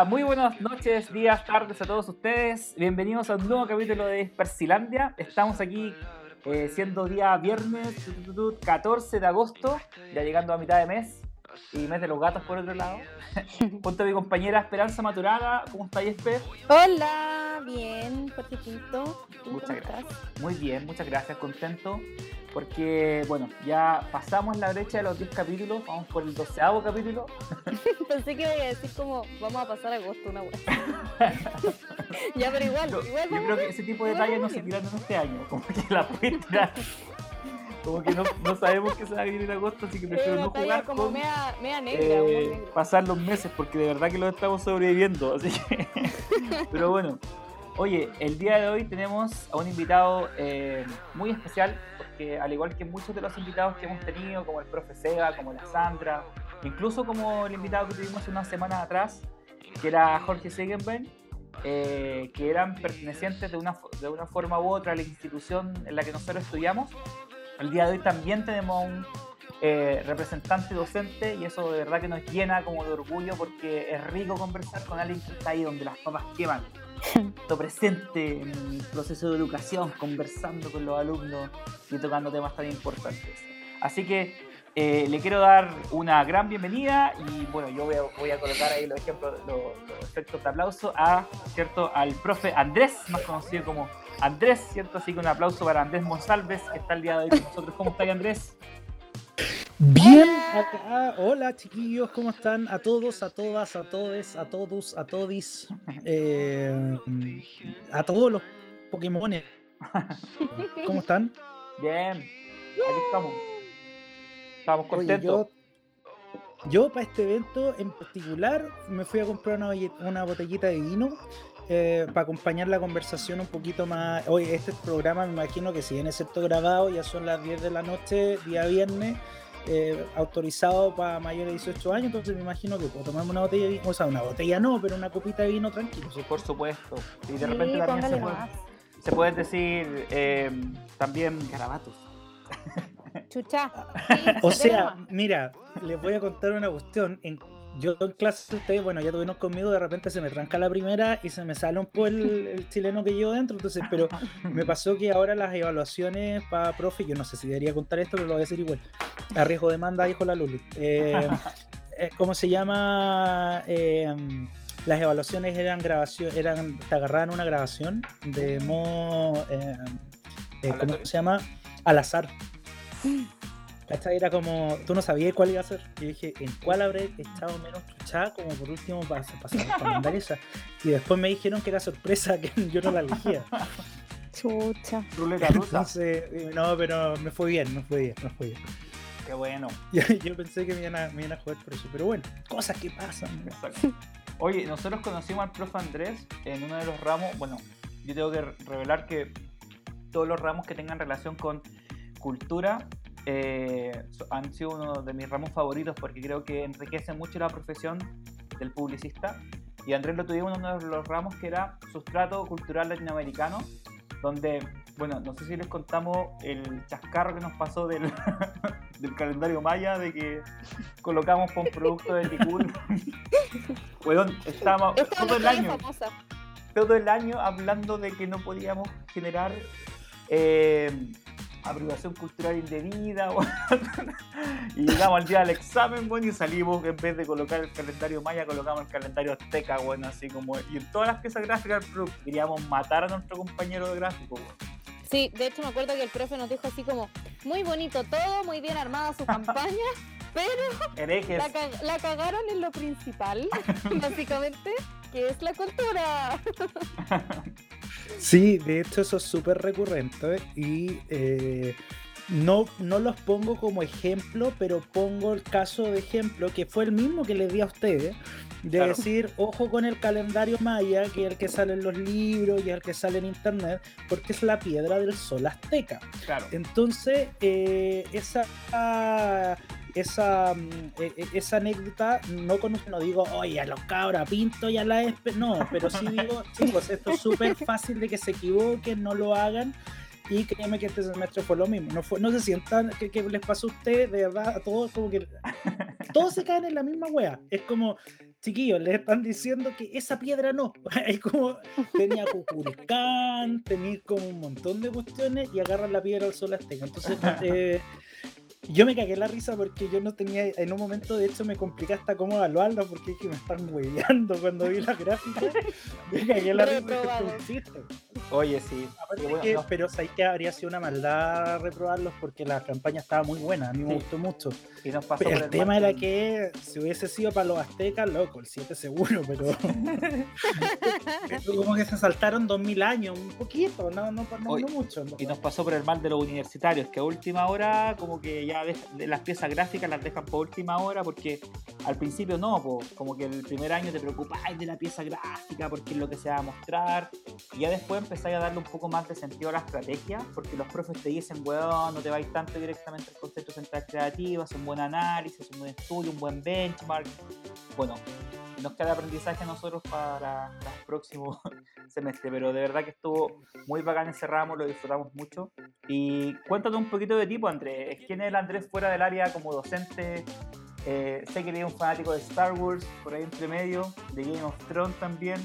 Hola. Muy buenas noches, días, tardes a todos ustedes. Bienvenidos a un nuevo capítulo de Persilandia. Estamos aquí eh, siendo día viernes 14 de agosto, ya llegando a mitad de mes y mes de los gatos por otro lado. Junto a mi compañera Esperanza Maturada. ¿Cómo está, Esper? Hola, bien, fuertecito. Muchas gracias. Muy bien, muchas gracias, contento. Porque, bueno, ya pasamos la brecha de los 10 capítulos, vamos por el doceavo capítulo. Pensé que iba a decir como, vamos a pasar agosto una vez. ya, pero igual, igual. Yo creo que ese tipo de detalles no se tiran en este año, como que la pueden tirar como que no, no, sabemos que se va a venir en agosto, así que prefiero no jugar como con, mea, mea negra, eh, pasar los meses, porque de verdad que lo estamos sobreviviendo, así que... Pero bueno, oye, el día de hoy tenemos a un invitado eh, muy especial, porque al igual que muchos de los invitados que hemos tenido, como el profe Seba, como la Sandra, incluso como el invitado que tuvimos una semana atrás, que era Jorge Segenben, eh, que eran pertenecientes de una, de una forma u otra a la institución en la que nosotros estudiamos, el día de hoy también tenemos un eh, representante docente y eso de verdad que nos llena como de orgullo porque es rico conversar con alguien que está ahí donde las papas queman. Presente en el proceso de educación, conversando con los alumnos y tocando temas tan importantes. Así que eh, le quiero dar una gran bienvenida y bueno, yo voy a, colocar ahí los ejemplos, los, efectos de aplauso a, ¿cierto? al profe Andrés, más conocido como Andrés, ¿cierto? Así que un aplauso para Andrés Monsalves, que está el día de hoy con nosotros. ¿Cómo está Andrés? Bien, acá. Hola chiquillos, ¿cómo están? A todos, a todas, a todos, a todos, a todis, eh, a todos los Pokémones. ¿Cómo están? Bien, aquí estamos. Estamos contentos. yo, para este evento en particular me fui a comprar una, una botellita de vino eh, para acompañar la conversación un poquito más. Hoy, este programa me imagino que si bien es cierto grabado, ya son las 10 de la noche, día viernes, eh, autorizado para mayores de 18 años, entonces me imagino que puedo tomarme una botella de vino, o sea, una botella no, pero una copita de vino tranquilo. Sí, por supuesto. Y de repente también se, puede, se puede, decir eh, también garabatos. Chucha. o sea, mira, les voy a contar una cuestión. En yo en clase, ustedes, bueno, ya tuvieron conmigo, de repente se me tranca la primera y se me sale un poco el, chileno que llevo dentro, entonces, pero me pasó que ahora las evaluaciones para profe, yo no sé si debería contar esto, pero lo voy a decir igual, a riesgo de demanda, dijo la Luli. Eh, eh, ¿Cómo se llama? Eh, las evaluaciones eran grabación, eran, te agarraban una grabación de modo, ¿cómo se llama? Al azar. ¿Cachai? Era como, tú no sabías cuál iba a ser. Y dije, ¿en cuál habré echado menos chuchada? Como por último para, para, mandar esa. Y después me dijeron que era sorpresa, que yo no la elegía. Chucha. Ruleta rusa. no, pero me fue bien, me fue bien, me fue bien. Qué bueno. Yo, pensé que me iban, a, me iban, a, jugar por eso, pero bueno, cosas que pasan. Oye, nosotros conocimos al profe Andrés en uno de los ramos. Bueno, yo tengo que revelar que todos los ramos que tengan relación con cultura eh, han sido uno de mis ramos favoritos porque creo que enriquece mucho la profesión del publicista. Y Andrés lo tuvimos en uno de los ramos que era sustrato cultural latinoamericano, donde, bueno, no sé si les contamos el chascarro que nos pasó del, del calendario maya, de que colocamos con producto de Ticul. bueno, estábamos todo el año. Todo el año hablando de que no podíamos generar eh, aprobación cultural indebida, y llegamos al día del examen, bueno, y salimos, en vez de colocar el calendario maya, colocamos el calendario azteca, bueno, así como, y en todas las piezas gráficas queríamos matar a nuestro compañero de gráfico, Sí, de hecho me acuerdo que el profe nos dijo así como, muy bonito todo, muy bien armada su campaña, pero la, la, cagaron en lo principal, básicamente, que es la cultura. Sí, de hecho eso es súper recurrente y eh, no, no los pongo como ejemplo, pero pongo el caso de ejemplo que fue el mismo que les di a ustedes, de decir, ojo con el calendario maya, que es el que sale en los libros y el que sale en internet, porque es la piedra del sol azteca. Claro. Entonces, eh, esa esa, mm, e, e, esa anécdota no conozco, no digo, oye, a los cabra pinto y a la espe no, pero sí digo, chicos, esto es súper fácil de que se equivoquen, no lo hagan. Y créeme que este semestre fue lo mismo. No, fue, no se sientan que, les pasó a ustedes, de verdad, a todos, como que todos se caen en la misma wea. Es como, chiquillos, les están diciendo que esa piedra no. Es como tenía Cuculcán, tenía como un montón de cuestiones y agarran la piedra al sol azteca. Entonces, eh, yo me cagué la risa porque yo no tenía, en un momento de hecho me complica hasta cómo evaluarlo porque es que me están hueveando cuando vi la gráfica. me cagué la risa. Oye, sí. Pero sabéis que habría sido una maldad reprobarlos porque la campaña estaba muy buena, a mí me gustó mucho. Y nos pasó el, tema era que si hubiese sido para los aztecas, loco, el 7 seguro, pero. como que se saltaron 2000 años, un poquito, no, no, no, mucho. Y nos pasó por el mal de los universitarios, que a última hora, como que ya de, las piezas gráficas las dejan por última hora porque al principio no, como que el primer año te preocupáis de la pieza gráfica porque es lo que se va a mostrar y ya después empezáis a darle un poco más de sentido a la estrategia porque los profes te dicen, weón, no te vais tanto directamente al concepto central creativo, es un buen análisis, un buen estudio, un buen benchmark. Bueno, nos queda aprendizaje a nosotros para el próximo semestre, pero de verdad que estuvo muy bacán ese ramo, lo disfrutamos mucho. Y cuéntanos un poquito de tipo, Andrés. ¿Quién es el Andrés fuera del área como docente? Eh, sé que eres un fanático de Star Wars, por ahí entre medio, de Game of Thrones también.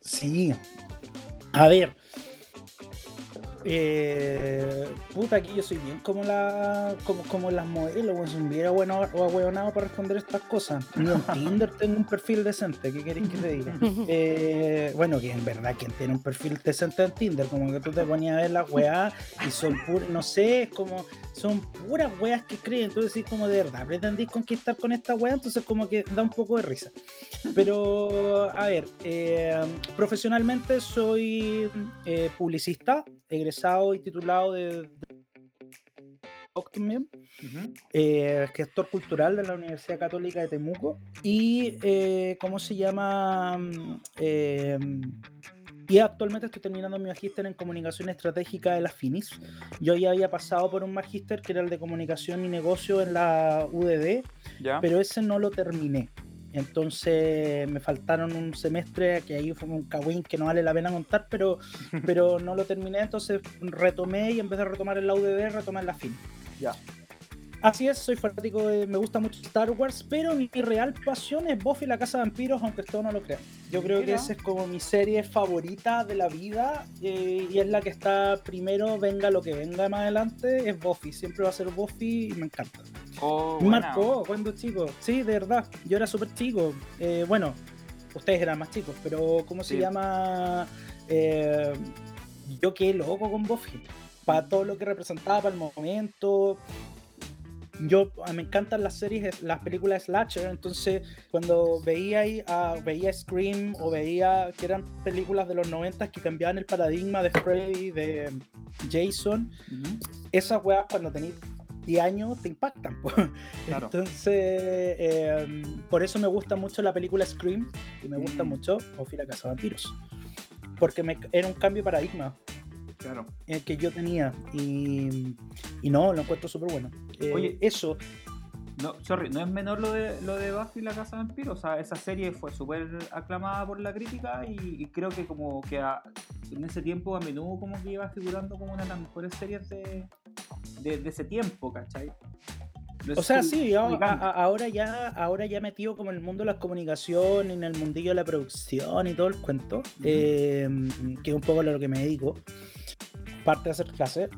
Sí. A ver, eh, puta, aquí yo soy bien como la como, como las modelos, si me hubiera bueno o ahueonado para responder estas cosas. Ni en Tinder tengo un perfil decente, ¿qué queréis que te diga? Eh, bueno, que en verdad, quien tiene un perfil decente en Tinder, como que tú te ponías a ver las weas y son puras, no sé, es como, son puras weas que creen, entonces decís como de verdad, pretendís conquistar con esta wea, entonces como que da un poco de risa. Pero, a ver, eh, profesionalmente soy eh, publicista, egresado y titulado de, Optimum, eh, gestor cultural de la Universidad Católica de Temuco y, eh, ¿cómo se llama? Y actualmente estoy terminando mi magíster en comunicación estratégica de la FINIS. Yo ya había pasado por un magíster que era el de comunicación y negocio en la UDD, pero ese no lo terminé. Entonces me faltaron un semestre que ahí fue un cagüín que no vale la pena contar, pero, pero no lo terminé, entonces retomé y en vez de retomar el UDD, retomé en la fin. Ya. Así es, soy fanático de. Me gusta mucho Star Wars, pero mi real pasión es Buffy la Casa de Vampiros, aunque esto no lo crean. Yo creo que esa es como mi serie favorita de la vida eh, y es la que está primero, venga lo que venga más adelante, es Buffy. Siempre va a ser Buffy y me encanta. Oh, me marcó cuando chico. Sí, de verdad. Yo era súper chico. Eh, bueno, ustedes eran más chicos, pero ¿cómo se llama? Eh, yo qué loco con Buffy. Para todo lo que representaba para el momento yo ah, me encantan las series, las películas slasher, entonces cuando veía ahí, uh, veía Scream o veía que eran películas de los 90 que cambiaban el paradigma de Freddy, de Jason, esas weas cuando tenéis 10 años te impactan. Entonces, em, por eso me gusta mucho la película Scream y me gusta mm. mucho Buffy la Casa de Vampiros. Porque me, era un cambio de paradigma. Claro. El que yo tenía. Y, y no, lo encuentro súper bueno. Eh, Oye, eso. No, sorry, no es menor lo de, lo de Buffy la Casa de Vampiros. O sea, esa serie fue súper aclamada por la crítica y, creo que como que en ese tiempo a menudo como que iba figurando como una de las mejores series de, de, ese tiempo, ¿cachai? o sea, sí, ahora ya, ahora ya metido como en el mundo de las comunicaciones, en el mundillo de la producción y todo el cuento, eh, que es un poco a lo que me dedico, parte de hacer clases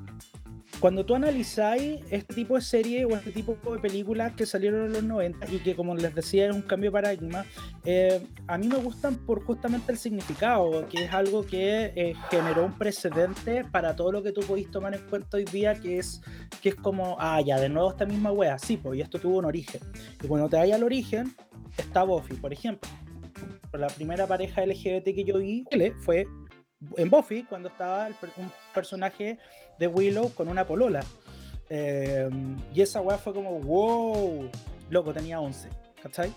cuando tú analizáis este tipo de serie o este tipo de películas que salieron en los 90 y que como les decía es un cambio de paradigma, eh, a mí me gustan por justamente el significado, que es algo que eh, generó un precedente para todo lo que tú podéis tomar en cuenta hoy día, que es, que es como, ah, ya, de nuevo esta misma wea, sí, pues, y esto tuvo un origen. Y cuando te vayas al origen, está Buffy, por ejemplo. La primera pareja LGBT que yo vi fue en Buffy, cuando estaba un personaje de Willow con una polola. Eh, y esa weá fue como, wow, loco, tenía 11, ¿cachai?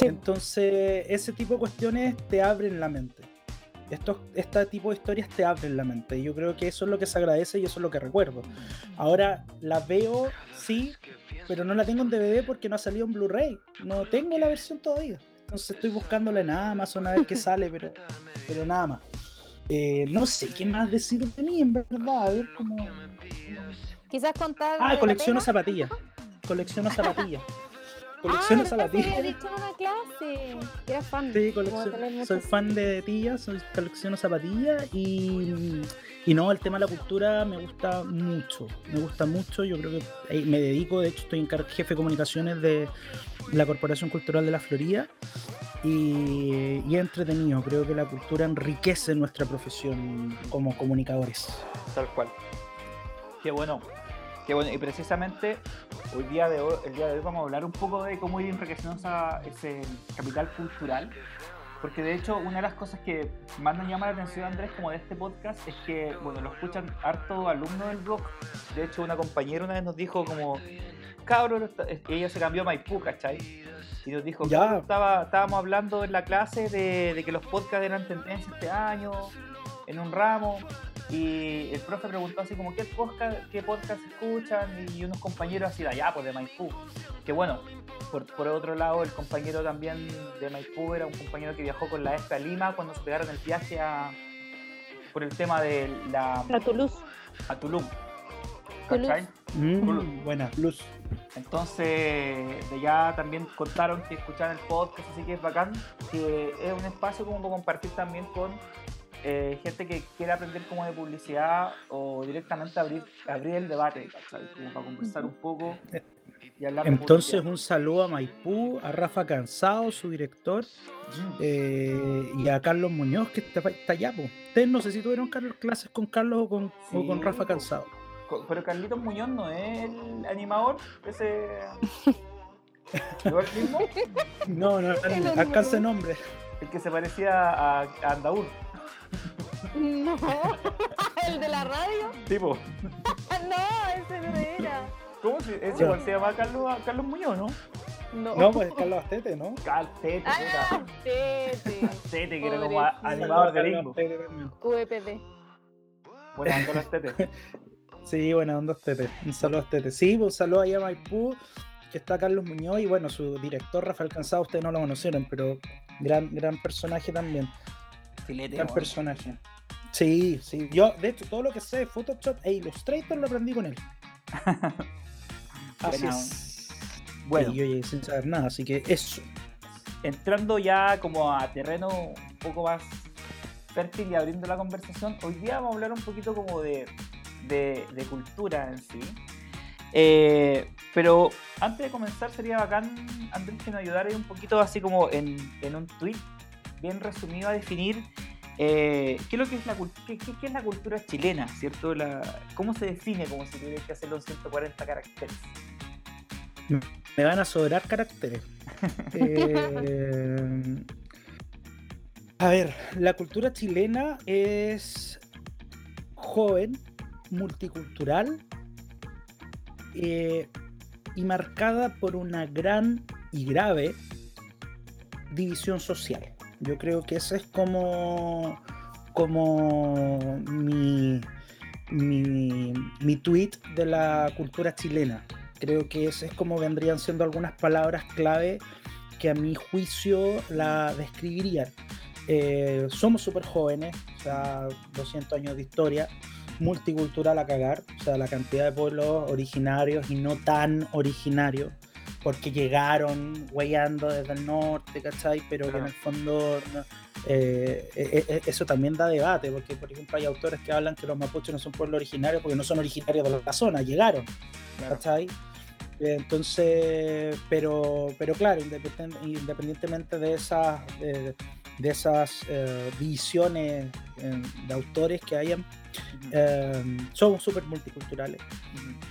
Entonces, ese tipo de cuestiones te abren la mente. Estos, este tipo de historias te abren la mente. Y yo creo que eso es lo que se agradece y eso es lo que recuerdo. Ahora la veo, sí, pero no la tengo en DVD porque no ha salido en Blu-ray. No tengo la versión todavía. Entonces estoy buscándola en Amazon a ver qué sale, pero, pero nada más. Eh, no sé qué más decir de mí, en verdad. A ver cómo. Quizás contar. Ah, colecciono zapatillas. Colecciono zapatillas. colecciono ah, zapatillas. dicho en una clase. Era fan. Sí, soy fan de tías, soy, colecciono zapatillas y, y no, el tema de la cultura me gusta mucho. Me gusta mucho. Yo creo que me dedico, de hecho, estoy en jefe de comunicaciones de la Corporación Cultural de la Florida y, y entretenido. Creo que la cultura enriquece nuestra profesión como comunicadores. Tal cual. Qué bueno. Qué bueno. Y precisamente hoy día el día de hoy vamos a hablar un poco de cómo ir enriqueciendo ese capital cultural. Porque de hecho, una de las cosas que más nos llama la atención, Andrés, como de este podcast, es que, bueno, lo escuchan harto alumnos del rock. De hecho, una compañera una vez nos dijo como, cabrón, ella se cambió a Maipú, ¿cachai? Y nos dijo, ya. Estaba, estábamos hablando en la clase de, de, que los podcasts eran tendencia este año, en un ramo, y el profe preguntó así como, ¿qué podcast, qué podcast escuchan? Y unos compañeros así de allá, pues de Maipú. Que bueno, por, por otro lado, el compañero también de Maipú era un compañero que viajó con la ESPA a Lima cuando se pegaron el viaje a, por el tema de la... A Toulouse. A Tulum. ¿Cachai? Mm, buena, luz. Entonces, de ya también contaron que escuchaban el podcast, así que es bacán, que es un espacio como para compartir también con eh, gente que quiere aprender como de publicidad o directamente abrir, abrir el debate, ¿cachai? Como para conversar un poco. Y hablar Entonces, un saludo a Maipú, a Rafa Cansado, su director, eh, y a Carlos Muñoz, que está, allá. Ustedes no sé si tuvieron clases con Carlos o con, o con Rafa Cansado. Pero Carlitos Muñoz no es el animador, ese. ¿No es el mismo? No, no, alcanza nombre. El que se parecía a, a Andaur. No, el de la radio. Tipo. no, ese no era. ¿Cómo se, ese igual se llama Carlos, Carlos Muñoz, no? No, no pues Carlos Astete, ¿no? Astete, ah, Astete. Astete, que era como animador de bingo. QEPD. Bueno, Carlos Astete. Sí, buena onda Tete. Un saludo a Tete. Sí, un saludo ahí a Maipú, que está Carlos Muñoz y bueno, su director Rafael Cansado, ustedes no lo conocieron, pero gran, gran personaje también. Filete, gran personaje. Sí, sí. Yo, de hecho, todo lo que sé de Photoshop e Illustrator lo aprendí con él. así es. Bueno. Y yo sin saber nada, así que eso. Entrando ya como a terreno un poco más fértil y abriendo la conversación, hoy día vamos a hablar un poquito como de de, cultura en sí. Eh, pero antes de comenzar sería bacán, Andrés, que nos ayudara un poquito así como en, un tweet bien resumido a definir eh, ¿qué, es lo que es la, qué, qué, es la cultura chilena, ¿cierto? La, ¿Cómo se define como si tuviera que hacerlo en 140 caracteres? Me van a sobrar caracteres. Eh, a ver, la cultura chilena es joven, multicultural eh, y marcada por una gran y grave división social. Yo creo que ese es como, como mi, mi, mi tweet de la cultura chilena. Creo que ese es como vendrían siendo algunas palabras clave que a mi juicio la describirían. Eh, somos súper jóvenes, o sea, 200 años de historia multicultural a cagar, o sea, la cantidad de pueblos originarios y no tan originarios, porque llegaron weyando desde el norte, ¿cachai? Pero que en el fondo eh, eh, eh, eso también da debate, porque por ejemplo hay autores que hablan que los mapuches no son pueblos originarios porque no son originarios de la zona, llegaron, ¿cachai? Entonces, pero, pero claro, independientemente de esas, de, esas visiones de autores que hayan, Em, somos súper multiculturales.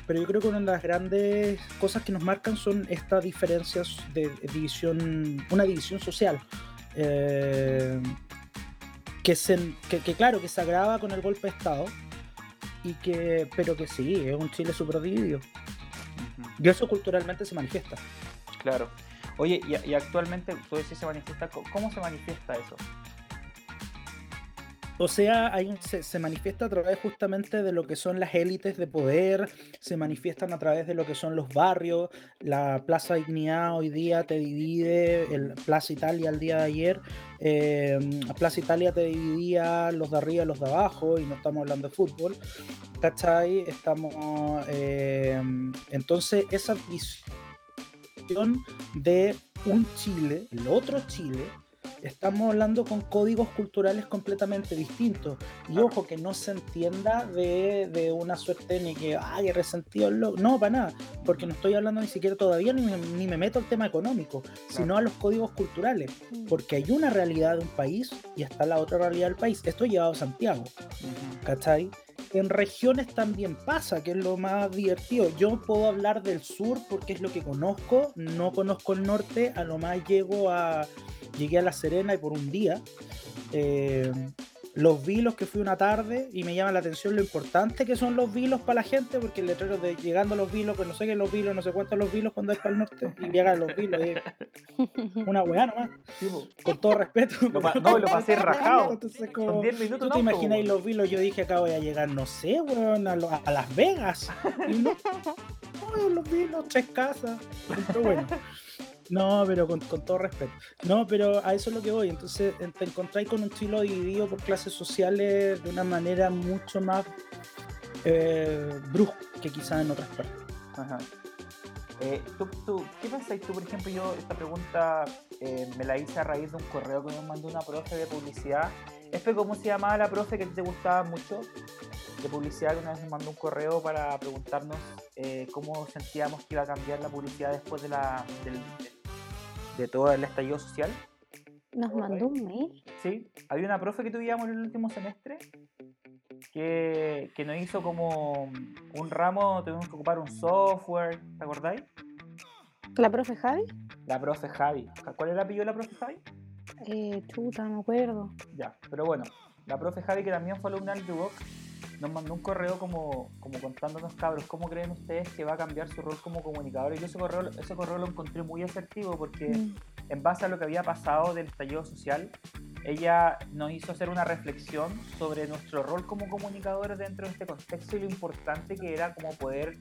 Pero yo creo que una de las grandes cosas que nos marcan son estas diferencias de división, una división social. Em, que, se, que, claro, que se agrava con el golpe de Estado, y que, pero que sí, es un Chile súper dividido. Y eso culturalmente se manifiesta. Claro. Oye, y, y actualmente, tú decís se manifiesta, ¿cómo se manifiesta eso? O sea, se, manifiesta a través justamente de lo que son las élites de poder, se manifiestan a través de lo que son los barrios. La Plaza Dignidad hoy día te divide, el Plaza Italia el día de ayer, eh, Plaza Italia te dividía los de arriba y los de abajo, y no estamos hablando de fútbol. ¿Cachai? Estamos. Eh, entonces, esa de un Chile, el otro Chile, estamos hablando con códigos culturales completamente distintos. Y ojo, que no se entienda de, una suerte ni que, ay, resentido el No, para nada, porque no estoy hablando ni siquiera todavía ni me, meto al tema económico, sino a los códigos culturales. Mm. Porque hay una realidad de un país y está la otra realidad del país. Esto llevado a Santiago, ¿cachai? En regiones también pasa, que es lo más divertido. Yo puedo hablar del sur porque es lo que conozco, no conozco el norte, a lo más llego a, llegué a La Serena y por un día eh, los vilos que fui una tarde y me llama la atención lo importante que son los vilos para la gente, porque el letrero de llegando a los vilos, pues no sé qué los vilos, no sé cuántos los vilos cuando es para el norte, y llegan los vilos, una weá nomás, con todo respeto. no, lo pasé rajado. Entonces, como, 10 minutos. ¿Tú te imagináis los vilos? Yo dije acá voy a llegar, no sé, weón, a, a, Las Vegas. Y no, los vilos, tres casas. Pero bueno. No, pero con, todo respeto. No, pero a eso es lo que voy. Entonces te encontráis con un estilo dividido por clases sociales de una manera mucho más eh, brusca que quizás en otras partes. Ajá. Eh, ¿tú, qué pensáis tú, por ejemplo? Yo esta pregunta eh, me la hice a raíz de un correo que me mandó una profe de publicidad. ¿Este cómo se llamaba la profe que te gustaba mucho? De publicidad, que una vez me mandó un correo para preguntarnos eh, cómo sentíamos que iba a cambiar la publicidad después de la, del, de todo el estallido social. Nos mandó un mail. Sí, había una profe que tuvimos en el último semestre que, que nos hizo como un ramo, tuvimos que ocupar un software, ¿te acordáis? ¿La profe Javi? La profe Javi. ¿Cuál era el apellido de la profe Javi? Eh, chuta, no me acuerdo. Ya, pero bueno, la profe Javi, que también fue alumna del Duboc, nos mandó un correo como, como contándonos, cabros, cómo creen ustedes que va a cambiar su rol como comunicador. Y yo ese correo, ese correo lo encontré muy asertivo porque mm. en base a lo que había pasado del estallido social, ella nos hizo hacer una reflexión sobre nuestro rol como comunicadores dentro de este contexto y lo importante que era como poder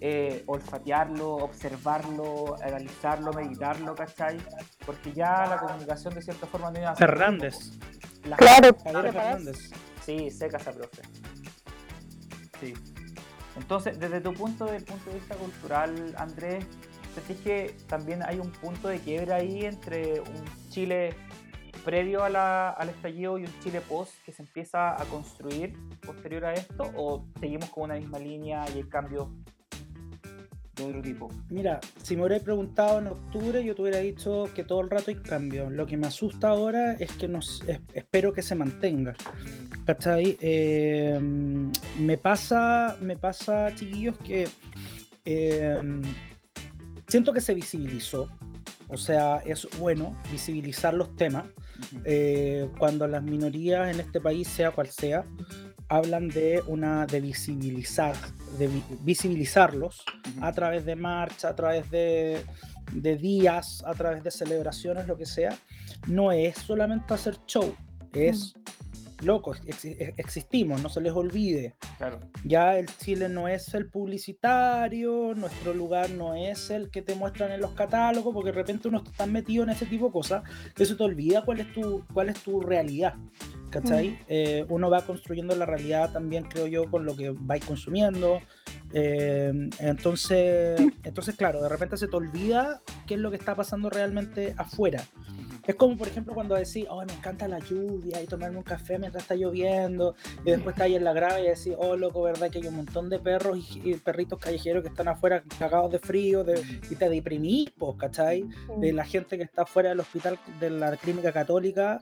eh, olfatearlo, observarlo, analizarlo, meditarlo, ¿cachai? Porque ya la comunicación de cierta forma no iba a ser... Fernández. claro, Fernández. Sí, seca esa profe. Sí. Entonces, desde tu punto de, punto de vista cultural, Andrés, ¿sentís que también hay un punto de quiebra ahí entre un Chile previo al estallido y un Chile post que se empieza a construir posterior a esto? ¿O seguimos con una misma línea y el cambio de otro tipo? Mira, si me hubierais preguntado en octubre, yo te hubiera dicho que todo el rato hay cambio. Lo que me asusta ahora es que nos, espero que se mantenga. ¿Cachai? Eh, me pasa, me pasa, chiquillos, que eh, siento que se visibilizó. O sea, es bueno visibilizar los temas eh, cuando las minorías en este país, sea cual sea, hablan de una de visibilizar, de visibilizarlos a través de marcha, a través de, de días, a través de celebraciones, lo que sea. No es solamente hacer show, es locos, existimos, no se les olvide. Ya el Chile no es el publicitario, nuestro lugar no es el que te muestran en los catálogos, porque de repente uno está metido en ese tipo de cosas, que se te olvida cuál es tu, cuál es tu realidad. ¿Cachai? Mm. Eh, uno va construyendo la realidad también, creo yo, con lo que vais consumiendo. Eh, entonces, entonces, claro, de repente se te olvida qué es lo que está pasando realmente afuera. Es como, por ejemplo, cuando decís, oh, me encanta la lluvia y tomarme un café mientras está lloviendo, y después está ahí en la grava y decís, oh, loco, ¿verdad? Que hay un montón de perros y, perritos callejeros que están afuera cagados de frío y te deprimís, ¿cachai? De la gente que está fuera del hospital de la clínica católica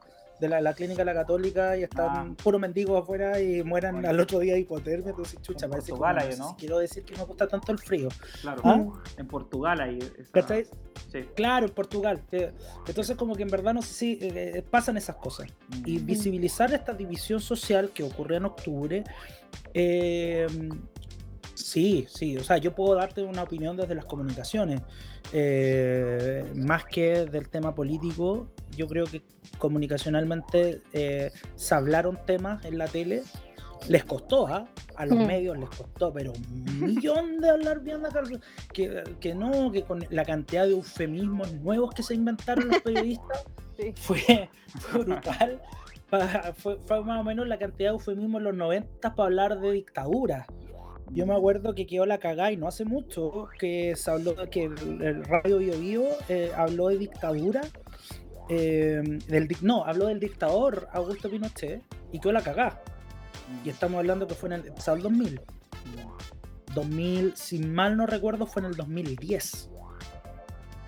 de la, clínica de la católica y están ah. puro mendigos afuera y mueran al otro día de hipotermia, entonces chucha, en Portugal ahí, ¿no? quiero decir que me gusta tanto el frío. Claro, ¿Ah? en Portugal ahí. Sí. Claro, en Portugal. Entonces como que en verdad no sé si eh, eh, pasan esas cosas. Y mm. visibilizar esta división social que ocurrió en octubre, eh, sí, sí, o sea, yo puedo darte una opinión desde las comunicaciones. más que del tema político, yo creo que comunicacionalmente eh, se hablaron temas en la tele. Les costó, ¿ah? a los mm. medios les costó, pero un millón de hablar bien de que, que no, que con la cantidad de eufemismos nuevos que se inventaron los periodistas fue, brutal. fue, fue, más o menos la cantidad de eufemismos en los 90 para hablar de dictadura. Yo me acuerdo que quedó la cagada y no hace mucho que se habló que el, radio Bio, Bio eh, habló de dictadura. Eh, del, no, habló del dictador Augusto Pinochet y quedó la cagada. Y estamos hablando que fue en el, el 2000. 2000, si mal no recuerdo, fue en el 2010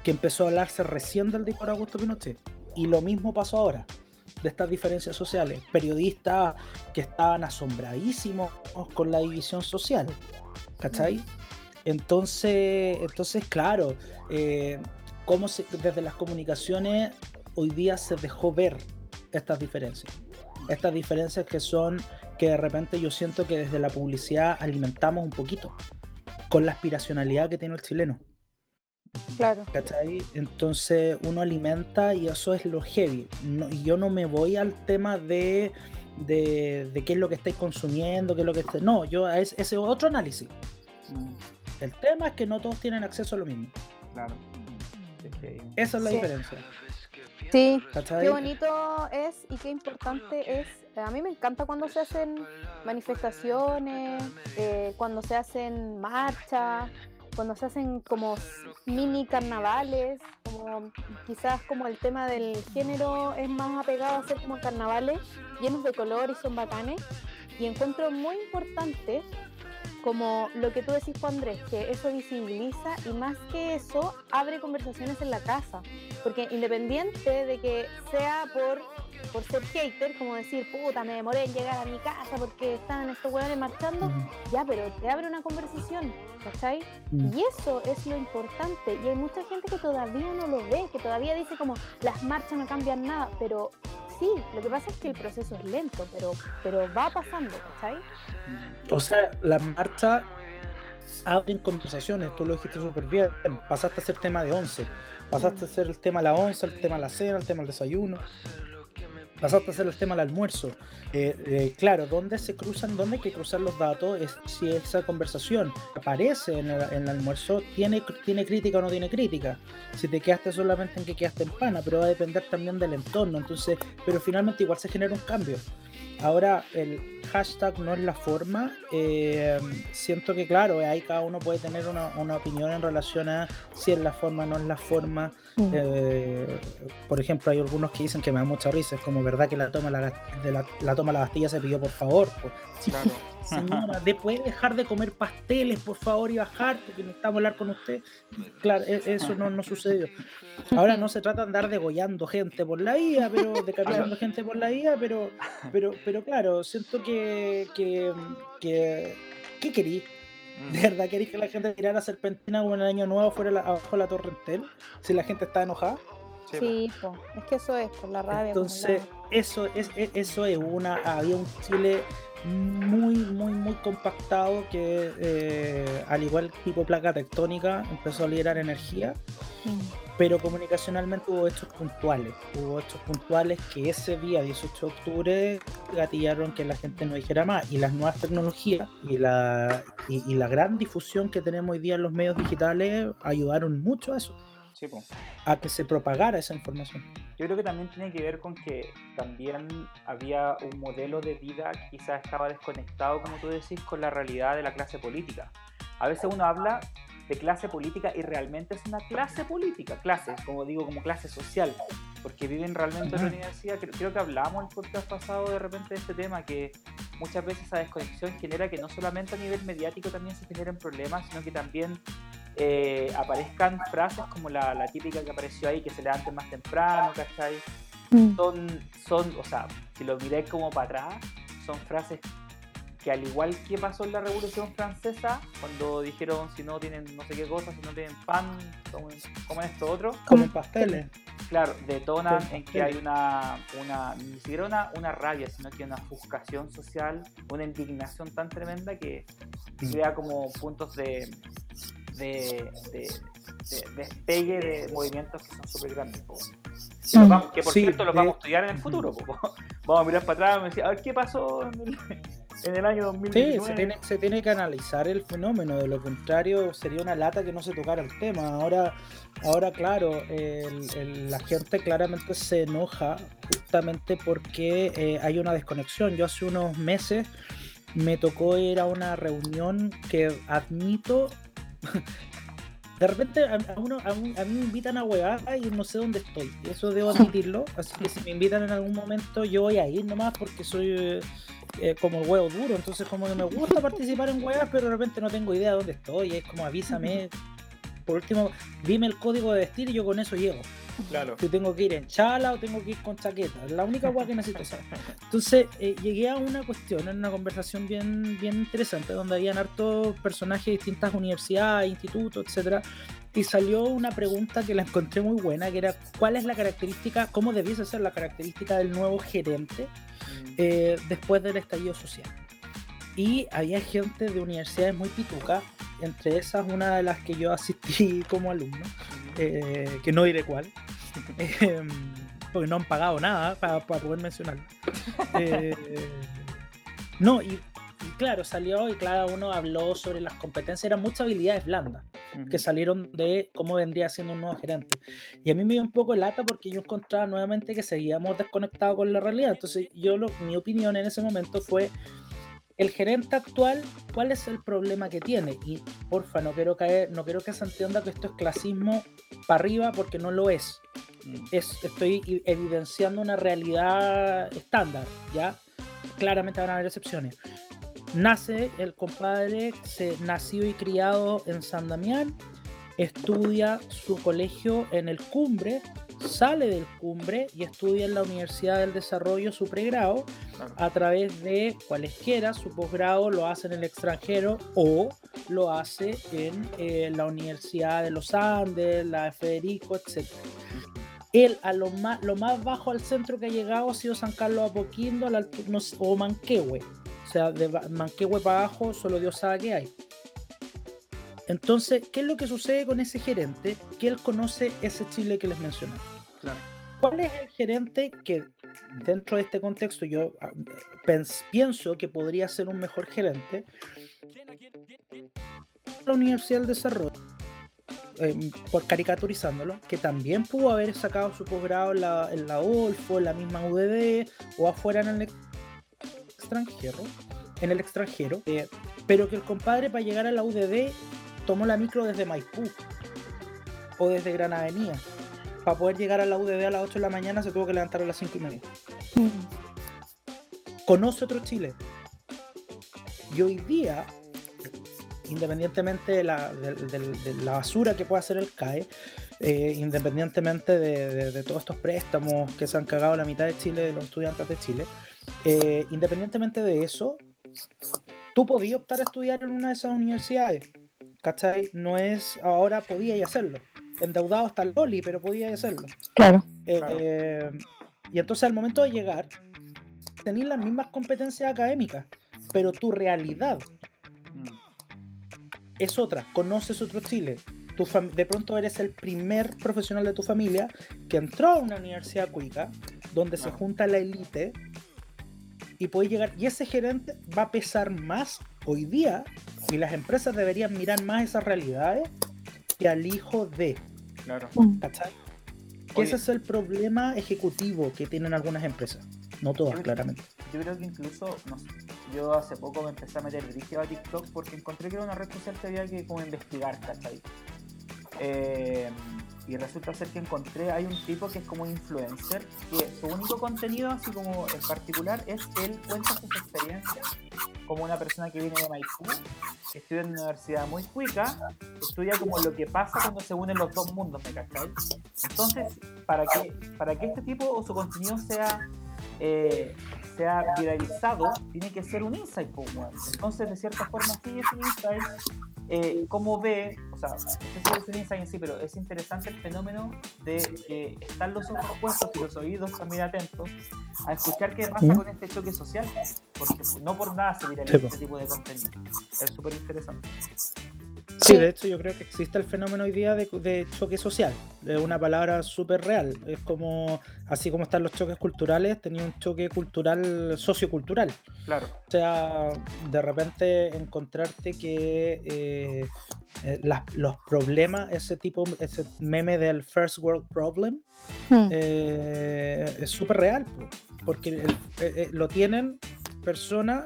que empezó a hablarse recién del dictador Augusto Pinochet. Y lo mismo pasó ahora, de estas diferencias sociales. Periodistas que estaban asombradísimos con la división social. ¿Cachai? Entonces, entonces claro, eh, cómo desde las comunicaciones hoy día se dejó ver estas diferencias. Estas diferencias que son que de repente yo siento que desde la publicidad alimentamos un poquito con la aspiracionalidad que tiene el chileno. Claro. ¿Cachai? Entonces uno alimenta y eso es lo heavy. yo no me voy al tema de, de, de, qué es lo que estáis consumiendo, qué es lo que estáis... No, yo es, ese es otro análisis. Mm. El tema es que no todos tienen acceso a lo mismo. Claro. Esa es la diferencia. Sí, qué bonito es y qué importante es. A mí me encanta cuando se hacen manifestaciones, eh, cuando se hacen marchas, cuando se hacen como mini carnavales, como quizás como el tema del género es más apegado a ser como carnavales llenos de color y son bacanes. Y encuentro muy importante como lo que tú decís, Juan Andrés, que eso visibiliza y más que eso abre conversaciones en la casa. Porque independiente de que sea por por ser hater, como decir, puta, me demoré en llegar a mi casa porque estaban estos hueones marchando, ya, pero te abre una conversación, ¿cachai? Y eso es lo importante. Y hay mucha gente que todavía no lo ve, que todavía dice como, las marchas no cambian nada, pero sí, lo que pasa es que el proceso es lento, pero, pero va pasando, ¿cachai? O sea, las marchas abren conversaciones, tú lo dijiste súper bien, pasaste a ser tema de once, pasaste a ser el tema de la once, el tema de la cena, el tema del desayuno, pasaste a hacer el tema del almuerzo. Eh, eh, claro, ¿dónde se cruzan, dónde hay que cruzar los datos? Es si esa conversación aparece en el, almuerzo, ¿tiene, ¿tiene crítica o no tiene crítica? Si te quedaste solamente en que quedaste en pana, pero va a depender también del entorno. Entonces, pero finalmente igual se genera un cambio. Ahora, el hashtag no es la forma. Eh, siento que, claro, ahí cada uno puede tener una, una, opinión en relación a si es la forma o no es la forma. Mm. Eh, por ejemplo, hay algunos que dicen que me da mucha risa. Es como verdad que la toma la, de la, la toma la Bastilla se pidió por favor. Pues. Claro. Señora, ¿puede dejar de comer pasteles, por favor, y bajar? Porque necesitamos hablar con usted. Claro, e, eso no, no sucedió. Ahora no se trata de andar degollando gente por la vía, pero decapitando gente por la vía, pero, pero, pero claro, siento que, que, que ¿qué querí? ¿De verdad queréis que la gente tirara serpentina como en el año nuevo fuera abajo de la torre Entel? Si la gente está enojada. Sí, es que eso es, por la rabia. Entonces, eso es, eso es una. Había un Chile muy, muy, muy compactado que, eh, al igual tipo placa tectónica, empezó a liberar energía. Pero comunicacionalmente hubo hechos puntuales. Hubo hechos puntuales que ese día, 18 de octubre, gatillaron que la gente no dijera más. Y las nuevas tecnologías y la, y la gran difusión que tenemos hoy día en los medios digitales ayudaron mucho a eso a que se propagara esa información. Yo creo que también tiene que ver con que también había un modelo de vida que quizás estaba desconectado, como tú decís, con la realidad de la clase política. A veces uno habla de clase política y realmente es una clase política, clase, como digo, como clase social, porque viven realmente en la universidad. Creo, que hablamos en el podcast pasado de repente de este tema, que muchas veces esa desconexión genera que no solamente a nivel mediático también se generen problemas, sino que también eh, aparezcan frases como la, típica que apareció ahí, que se levanten más temprano, ¿cachai? Mm. Son, son, o sea, si lo miráis como para atrás, son frases que al igual que pasó en la Revolución Francesa, cuando dijeron si no tienen no sé qué cosas, si no tienen pan, comen, esto otro. Comen pasteles. Claro, detonan en que hay una, una, ni siquiera una, rabia, sino que una ofuscación social, una indignación tan tremenda que mm. crea como puntos de, de, despegue de movimientos que son súper grandes. Mm. que por cierto los vamos a estudiar en el futuro. Vamos a mirar para atrás y decir, a ver qué pasó en el, año 2019. Sí, se tiene, se tiene que analizar el fenómeno, de lo contrario sería una lata que no se tocara el tema. Ahora, ahora claro, la gente claramente se enoja justamente porque eh, hay una desconexión. Yo hace unos meses me tocó ir a una reunión que admito de repente a, uno, a, mí me invitan a huevar y no sé dónde estoy. Eso debo admitirlo. Así que si me invitan en algún momento, yo voy a ir nomás porque soy eh, como el huevo duro. Entonces, como que me gusta participar en huevas, pero de repente no tengo idea de dónde estoy. Es como avísame. Por último, dime el código de vestir y yo con eso llego. Claro. Si tengo que ir en chala o tengo que ir con chaqueta. Es la única hueá que necesito saber. Entonces, eh, llegué a una cuestión, en una conversación bien, bien interesante, donde habían hartos personajes de distintas universidades, institutos, etcétera. Y salió una pregunta que la encontré muy buena, que era ¿cuál es la característica, cómo debiese ser la característica del nuevo gerente mm. eh, después del estallido social? Y había gente de universidades muy pitucas, entre esas una de las que yo asistí como alumno, eh, que no diré cuál, em, porque no han pagado nada para, poder mencionarlo. Eh, no, y, claro, salió y cada uno habló sobre las competencias, eran muchas habilidades blandas que salieron de cómo vendría siendo un nuevo gerente. Y a mí me dio un poco lata porque yo encontraba nuevamente que seguíamos desconectados con la realidad. Entonces, yo, lo, mi opinión en ese momento fue el gerente actual, ¿cuál es el problema que tiene? Y porfa, no quiero caer, no quiero que se entienda que esto es clasismo para arriba porque no lo es. Mm. es estoy evidenciando una realidad estándar, ¿ya? Claramente van a haber excepciones. Nace el compadre, se nació y criado en San Damián, estudia su colegio en el Cumbre, sale del cumbre y estudia en la Universidad del Desarrollo su pregrado a través de cualesquiera, su posgrado lo hace en el extranjero o lo hace en eh, la Universidad de los Andes, la Federico, etc. Él a lo más, lo más bajo al centro que ha llegado ha sido San Carlos Apoquindo o Manquehue. O sea, de Manquehue para abajo solo Dios sabe qué hay. Entonces, ¿qué es lo que sucede con ese gerente? Que él conoce ese Chile que les mencioné. ¿Cuál es el gerente que dentro de este contexto yo ah, pienso que podría ser un mejor gerente? La Universidad del Desarrollo, eh, por caricaturizándolo, que también pudo haber sacado su posgrado en la, en la en la misma UDD o afuera en el extranjero, en el extranjero, eh, pero que el compadre para llegar a la UDD tomó la micro desde Maipú o desde Gran Avenida. Para poder llegar a la UDD a las 8 de la mañana se tuvo que levantar a las 5 y media. Conoce otro Chile. Y hoy día, independientemente de la, basura que pueda hacer el CAE, eh, independientemente de, todos estos préstamos que se han cagado la mitad de Chile, de los estudiantes de Chile, eh, independientemente de eso, tú podías optar a estudiar en una de esas universidades ¿cachai? No es, ahora podía hacerlo. Endeudado hasta el Loli, pero podía hacerlo. Claro. Eh, y entonces al momento de llegar, tenés las mismas competencias académicas, pero tu realidad mm. es otra. Conoces otro Chile. Tu de pronto eres el primer profesional de tu familia que entró a una universidad cuica, donde se junta la élite y puede llegar. Y ese gerente va a pesar más hoy día y las empresas deberían mirar más esas realidades que al hijo de. Claro. ¿Cachai? Que ese es el problema ejecutivo que tienen algunas empresas. No todas, claramente. Yo creo que incluso, no sé, yo hace poco me empecé a meter brígido a TikTok porque encontré que era una red social que había que como investigar, ¿cachai? Eh, y resulta ser que encontré, hay un tipo que es como influencer, que su único contenido, así como en particular, es que él cuenta sus experiencias como una persona que viene de Maipú, que estudia en una universidad muy cuica, estudia como lo que pasa cuando se unen los dos mundos, ¿me cachai? Entonces, para que, para que este tipo o su contenido sea eh, sea viralizado, tiene que ser un insight. Entonces, de cierta forma, sí es un insight. Eh, como ve, o sea, es insight en sí, pero es interesante el fenómeno de que están los ojos puestos y los oídos también atentos a escuchar qué pasa con este choque social, porque no por nada se viraliza este tipo de contenido. Es súper interesante. Sí, de hecho yo creo que existe el fenómeno hoy día de, choque social, es una palabra súper real, es como, así como están los choques culturales, tenía un choque cultural, sociocultural. Claro. O sea, de repente encontrarte que eh, eh, los problemas, ese tipo, ese meme del first world problem, hmm. eh, es súper real, porque lo tienen personas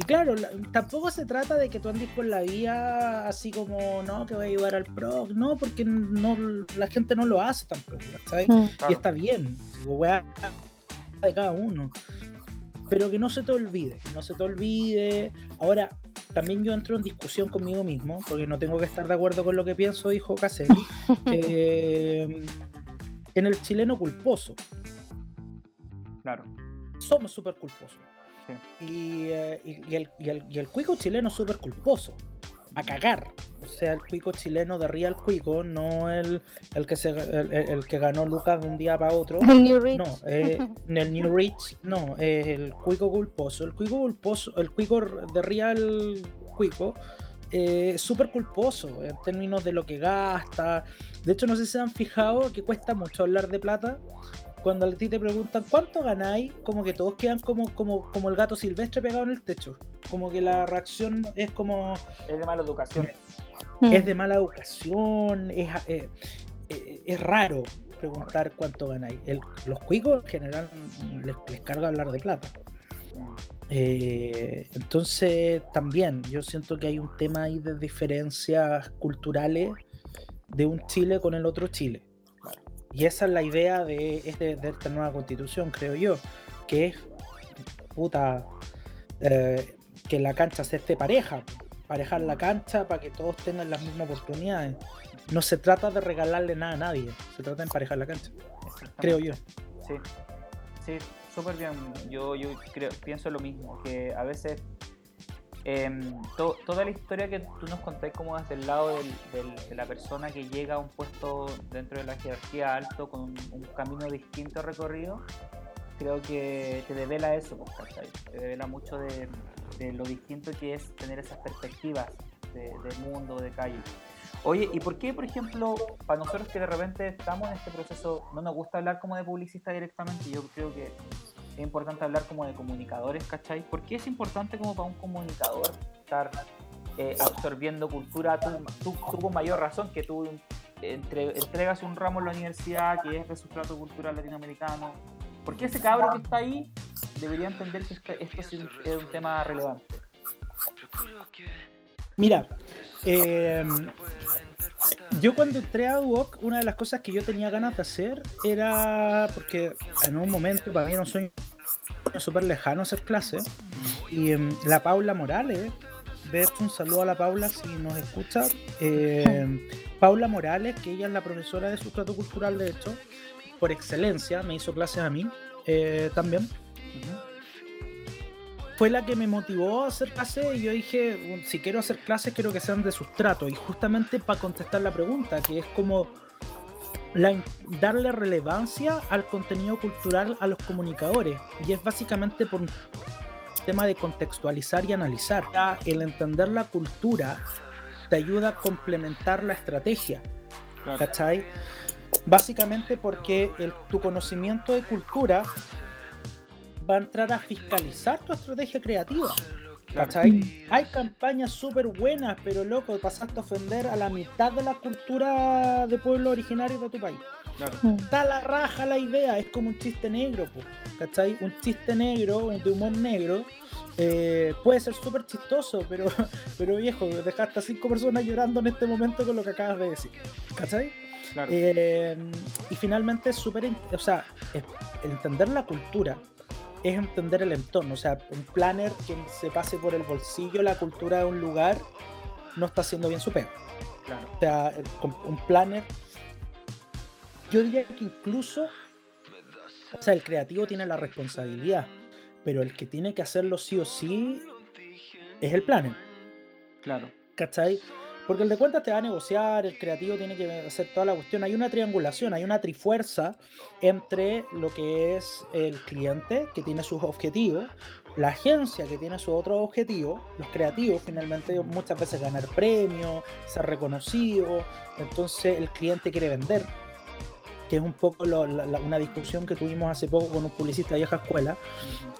Y claro, tampoco se trata de que tú andes por la vía así como, no, que va a ayudar al pro, no, porque no, la gente no lo hace tampoco, ¿sabes? Mm. Y está bien, de cada uno. Pero que no se te olvide, no se te olvide. Ahora, también yo entro en discusión conmigo mismo, porque no tengo que estar de acuerdo con lo que pienso, dijo Caselli, eh, en el chileno culposo. Claro. Somos súper culposos. Eh, y, el, y, el, cuico chileno es súper culposo. A cagar. O sea, el cuico chileno de Real Cuico, no el, el que se el, que ganó Lucas de un día para otro. El New Rich. No, eh, el New Rich, no, el cuico culposo. El cuico culposo, el cuico de Real Cuico. Eh, súper culposo en términos de lo que gasta. De hecho, no sé si se han fijado que cuesta mucho hablar de plata cuando a ti te preguntan cuánto ganáis, como que todos quedan como, como, como el gato silvestre pegado en el techo. Como que la reacción es como. Es de mala educación. Es de mala educación, es, eh, eh, es raro preguntar cuánto ganáis. los cuicos en general les, carga hablar de plata. Eh, entonces, también yo siento que hay un tema ahí de diferencias culturales de un Chile con el otro Chile. Y esa es la idea de, este, de esta nueva constitución, creo yo, que es, puta, eh, que la cancha se esté pareja, parejar la cancha para que todos tengan las mismas oportunidades. No se trata de regalarle nada a nadie, se trata de emparejar la cancha, creo yo. Sí, sí, súper bien. Yo, yo creo, pienso lo mismo, que a veces Em, toda la historia que tú nos contáis como desde el lado de la persona que llega a un puesto dentro de la jerarquía alto con un, camino distinto recorrido, creo que te devela eso, pues, te devela mucho de, lo distinto que es tener esas perspectivas de, mundo, de calle. Oye, ¿y por qué, por ejemplo, para nosotros que de repente estamos en este proceso, no nos gusta hablar como de publicista directamente? Yo creo que es importante hablar como de comunicadores, ¿cachai? ¿Por qué es importante como para un comunicador estar eh, absorbiendo cultura? Tú, con mayor razón que tú entregas un ramo en la universidad que es de sustrato cultural latinoamericano. ¿Por qué ese cabro que está ahí debería entender que este, esto es un, tema relevante? Mira, eh, yo cuando entré a UOC, una de las cosas que yo tenía ganas de hacer era, porque en un momento para mí era un sueño súper lejano hacer clases, y em, la Paula Morales, un saludo a la Paula si nos escucha, em, Paula Morales, que ella es la profesora de sustrato cultural, de hecho, por excelencia, me hizo clases a mí eh, también fue la que me motivó a hacer clases y yo dije, si quiero hacer clases quiero que sean de sustrato y justamente para contestar la pregunta, que es como darle relevancia al contenido cultural a los comunicadores y es básicamente por un tema de contextualizar y analizar. El entender la cultura te ayuda a complementar la estrategia, ¿cachai? Básicamente porque tu conocimiento de cultura va a entrar a fiscalizar tu estrategia creativa. ¿Cachai? Hay campañas súper buenas, pero loco, pasaste a ofender a la mitad de la cultura de pueblo originario de tu país. Está la raja la idea, es como un chiste negro, ¿cachai? Un chiste negro, de humor negro, eh, puede ser súper chistoso, pero, pero viejo, dejaste a cinco personas llorando en este momento con lo que acabas de decir, ¿cachai? Eh, y finalmente es súper, o sea, entender la cultura es entender el entorno. O sea, un planner que se pase por el bolsillo la cultura de un lugar no está haciendo bien su pega. O sea, un planner. Yo diría que incluso. O sea, el creativo tiene la responsabilidad, pero el que tiene que hacerlo sí o sí es el planner. Claro. ¿Cachai? Porque el de cuentas te va a negociar, el creativo tiene que hacer toda la cuestión. Hay una triangulación, hay una trifuerza entre lo que es el cliente, que tiene sus objetivos, la agencia, que tiene sus otros objetivos, los creativos, finalmente muchas veces ganar premios, ser reconocido. Entonces el cliente quiere vender que es un poco una discusión que tuvimos hace poco con un publicista de vieja escuela,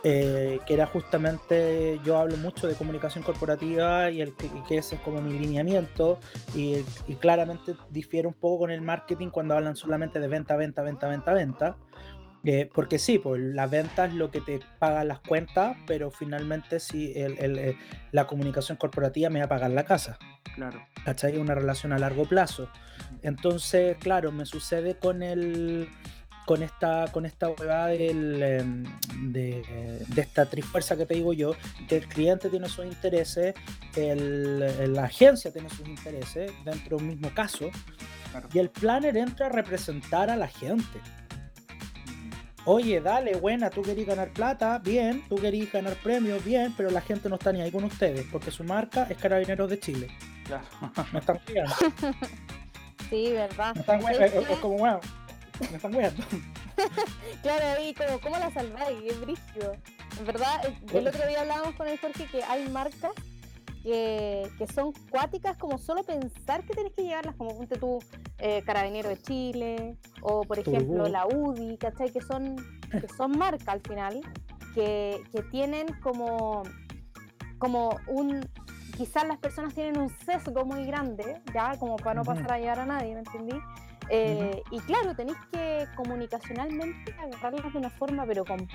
eh, que era justamente, yo hablo mucho de comunicación corporativa y, el, que ese es como mi lineamiento, y, claramente difiere un poco con el marketing cuando hablan solamente de venta, venta, venta, venta, venta. Eh, porque sí, pues la venta es lo que te pagan las cuentas, pero finalmente sí, el, eh, la comunicación corporativa me va a pagar la casa. Claro. ¿Cachai? Una relación a largo plazo. Entonces, claro, me sucede con el con esta con esta huevada del, em, de, de, esta trifuerza que te digo yo, que el cliente tiene sus intereses, el, la agencia tiene sus intereses dentro de un mismo caso, y el planner entra a representar a la gente. Oye, dale, buena, tú querías ganar plata, bien, tú querías ganar premios, bien, pero la gente no está ni ahí con ustedes, porque su marca es Carabineros de Chile. Claro. Me están cuidando. Sí, verdad. Me están es, como bueno, me están cuidando. claro, ahí como, ¿cómo la salváis? Es brillo. En verdad, el otro día hablábamos con el Jorge que hay marcas que, son cuáticas como solo pensar que tienes que llevarlas, como ponte tú eh, Carabinero de Chile o por ejemplo la UDI, ¿cachai? Que son, que son marcas al final, que, tienen como, como un... Quizás las personas tienen un sesgo muy grande, ya, como para no pasar a llevar a nadie, ¿me entendí? Eh, y claro, tenéis que comunicacionalmente agarrarlas de una forma, pero con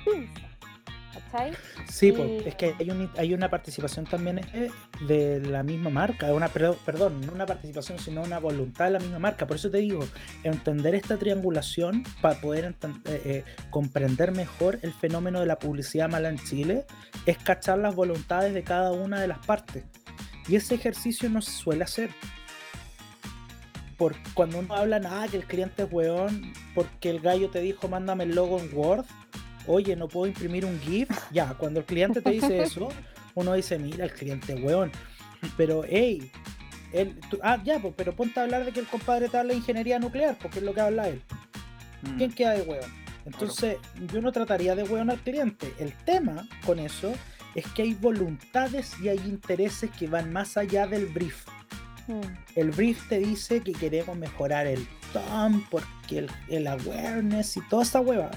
Sí, pues, es que hay, hay, una participación también eh, de la misma marca, una, perdón, no una participación, sino una voluntad de la misma marca. Por eso te digo, entender esta triangulación para poder eh, eh, comprender mejor el fenómeno de la publicidad mala en Chile es cachar las voluntades de cada una de las partes. Y ese ejercicio no se suele hacer. Por, cuando uno habla, nada, que el cliente es weón, porque el gallo te dijo, mándame el logo en Word oye, no puedo imprimir un GIF. Ya, cuando el cliente te dice eso, uno dice, mira, el cliente weón. Pero, hey, él, ah, ya, pues, pero ponte a hablar de que el compadre te habla de ingeniería nuclear, porque es lo que habla él. Mm. ¿Quién queda de weón? Entonces, yo no trataría de weón al cliente. El tema con eso es que hay voluntades y hay intereses que van más allá del brief. Mm. El brief te dice que queremos mejorar el tom, porque el, el awareness y toda esa hueva.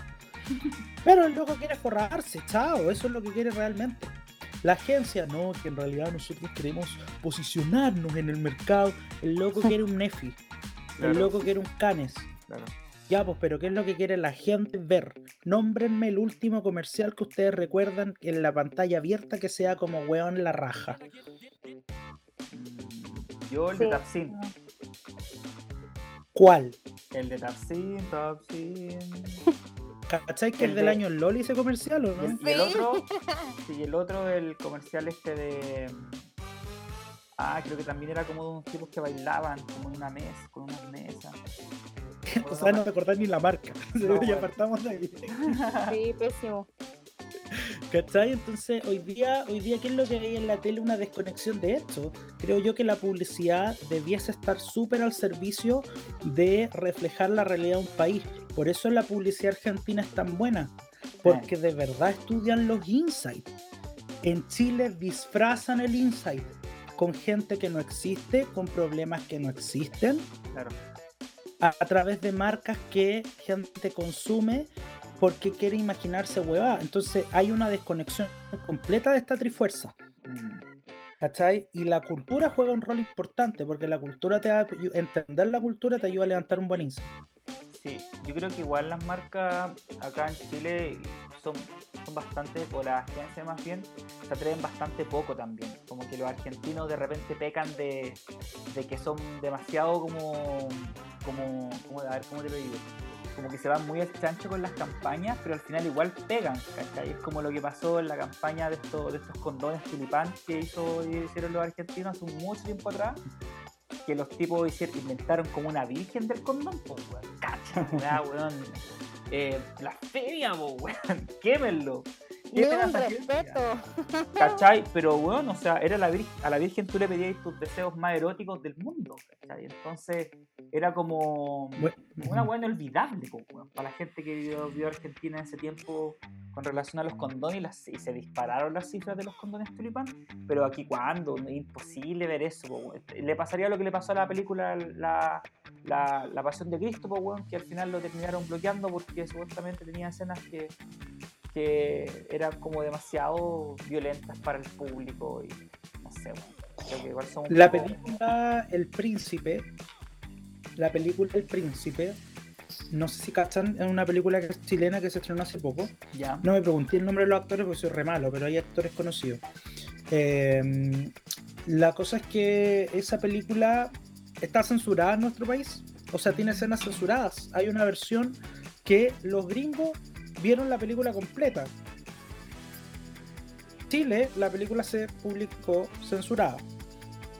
Pero el loco quiere forrarse, chao, eso es lo que quiere realmente. La agencia, no, que en realidad nosotros queremos posicionarnos en el mercado. El loco quiere un Nefi. El loco quiere un Canes. Ya, pues, pero ¿qué es lo que quiere la gente ver? Nómbrenme el último comercial que ustedes recuerdan en la pantalla abierta que sea como weón la raja. Yo el de Tapsin. ¿Cuál? El de Tapsin, Tapsin. ¿Cachai que el, del año Loli ese comercial o no? Y el, otro, sí, el otro, el comercial este de. Ah, creo que también era como de unos tipos que bailaban como en una mesa, con una mesa. o sea, no te acordás ni la marca. No, ya apartamos de ahí. Sí, pésimo. ¿Cachai? Entonces, hoy día, hoy día, ¿qué es lo que hay en la tele? Una desconexión de esto. Creo yo que la publicidad debiese estar súper al servicio de reflejar la realidad de un país. Por eso la publicidad argentina es tan buena, porque de verdad estudian los insights. En Chile disfrazan el insight con gente que no existe, con problemas que no existen. A, través de marcas que gente consume porque quiere imaginarse huevada. Entonces hay una desconexión completa de esta trifuerza. ¿Cachai? Y la cultura juega un rol importante porque la cultura te entender la cultura te ayuda a levantar un buen insight. Sí, yo creo que igual las marcas acá en Chile son, son bastante, o las agencias más bien, se atreven bastante poco también. Como que los argentinos de repente pecan de, que son demasiado como, como, como, a ver, ¿cómo te lo digo? Como que se van muy al chancho con las campañas, pero al final igual pegan, ¿cachai? Es como lo que pasó en la campaña de estos, de estos condones tulipán que hizo, hicieron los argentinos hace mucho tiempo atrás, que los tipos hicieron, inventaron como una virgen del condón, pues, weón. Cacha, weón. Eh, blasfemia, pues, weón. Quémenlo. Ni un respeto. ¿Cachai? Pero bueno, o sea, era la a la Virgen tú le pedías tus deseos más eróticos del mundo, ¿cachai? Entonces era como una buena olvidable para la gente que vivió, Argentina en ese tiempo con relación a los condones y, se dispararon las cifras de los condones tulipán. Pero aquí, ¿cuándo? Es imposible ver eso. Le pasaría lo que le pasó a la película La, la, Pasión de Cristo, que al final lo terminaron bloqueando porque supuestamente tenía escenas que que eran como demasiado violentas para el público y no sé, creo que igual son La película El Príncipe, la película El Príncipe no sé si cachan, en una película es chilena que se estrenó hace poco. Ya. No me pregunté el nombre de los actores porque soy re malo, pero hay actores conocidos. Eh, la cosa es que esa película está censurada en nuestro país. O sea, tiene escenas censuradas. Hay una versión que los gringos vieron la película completa. Chile, la película se publicó censurada.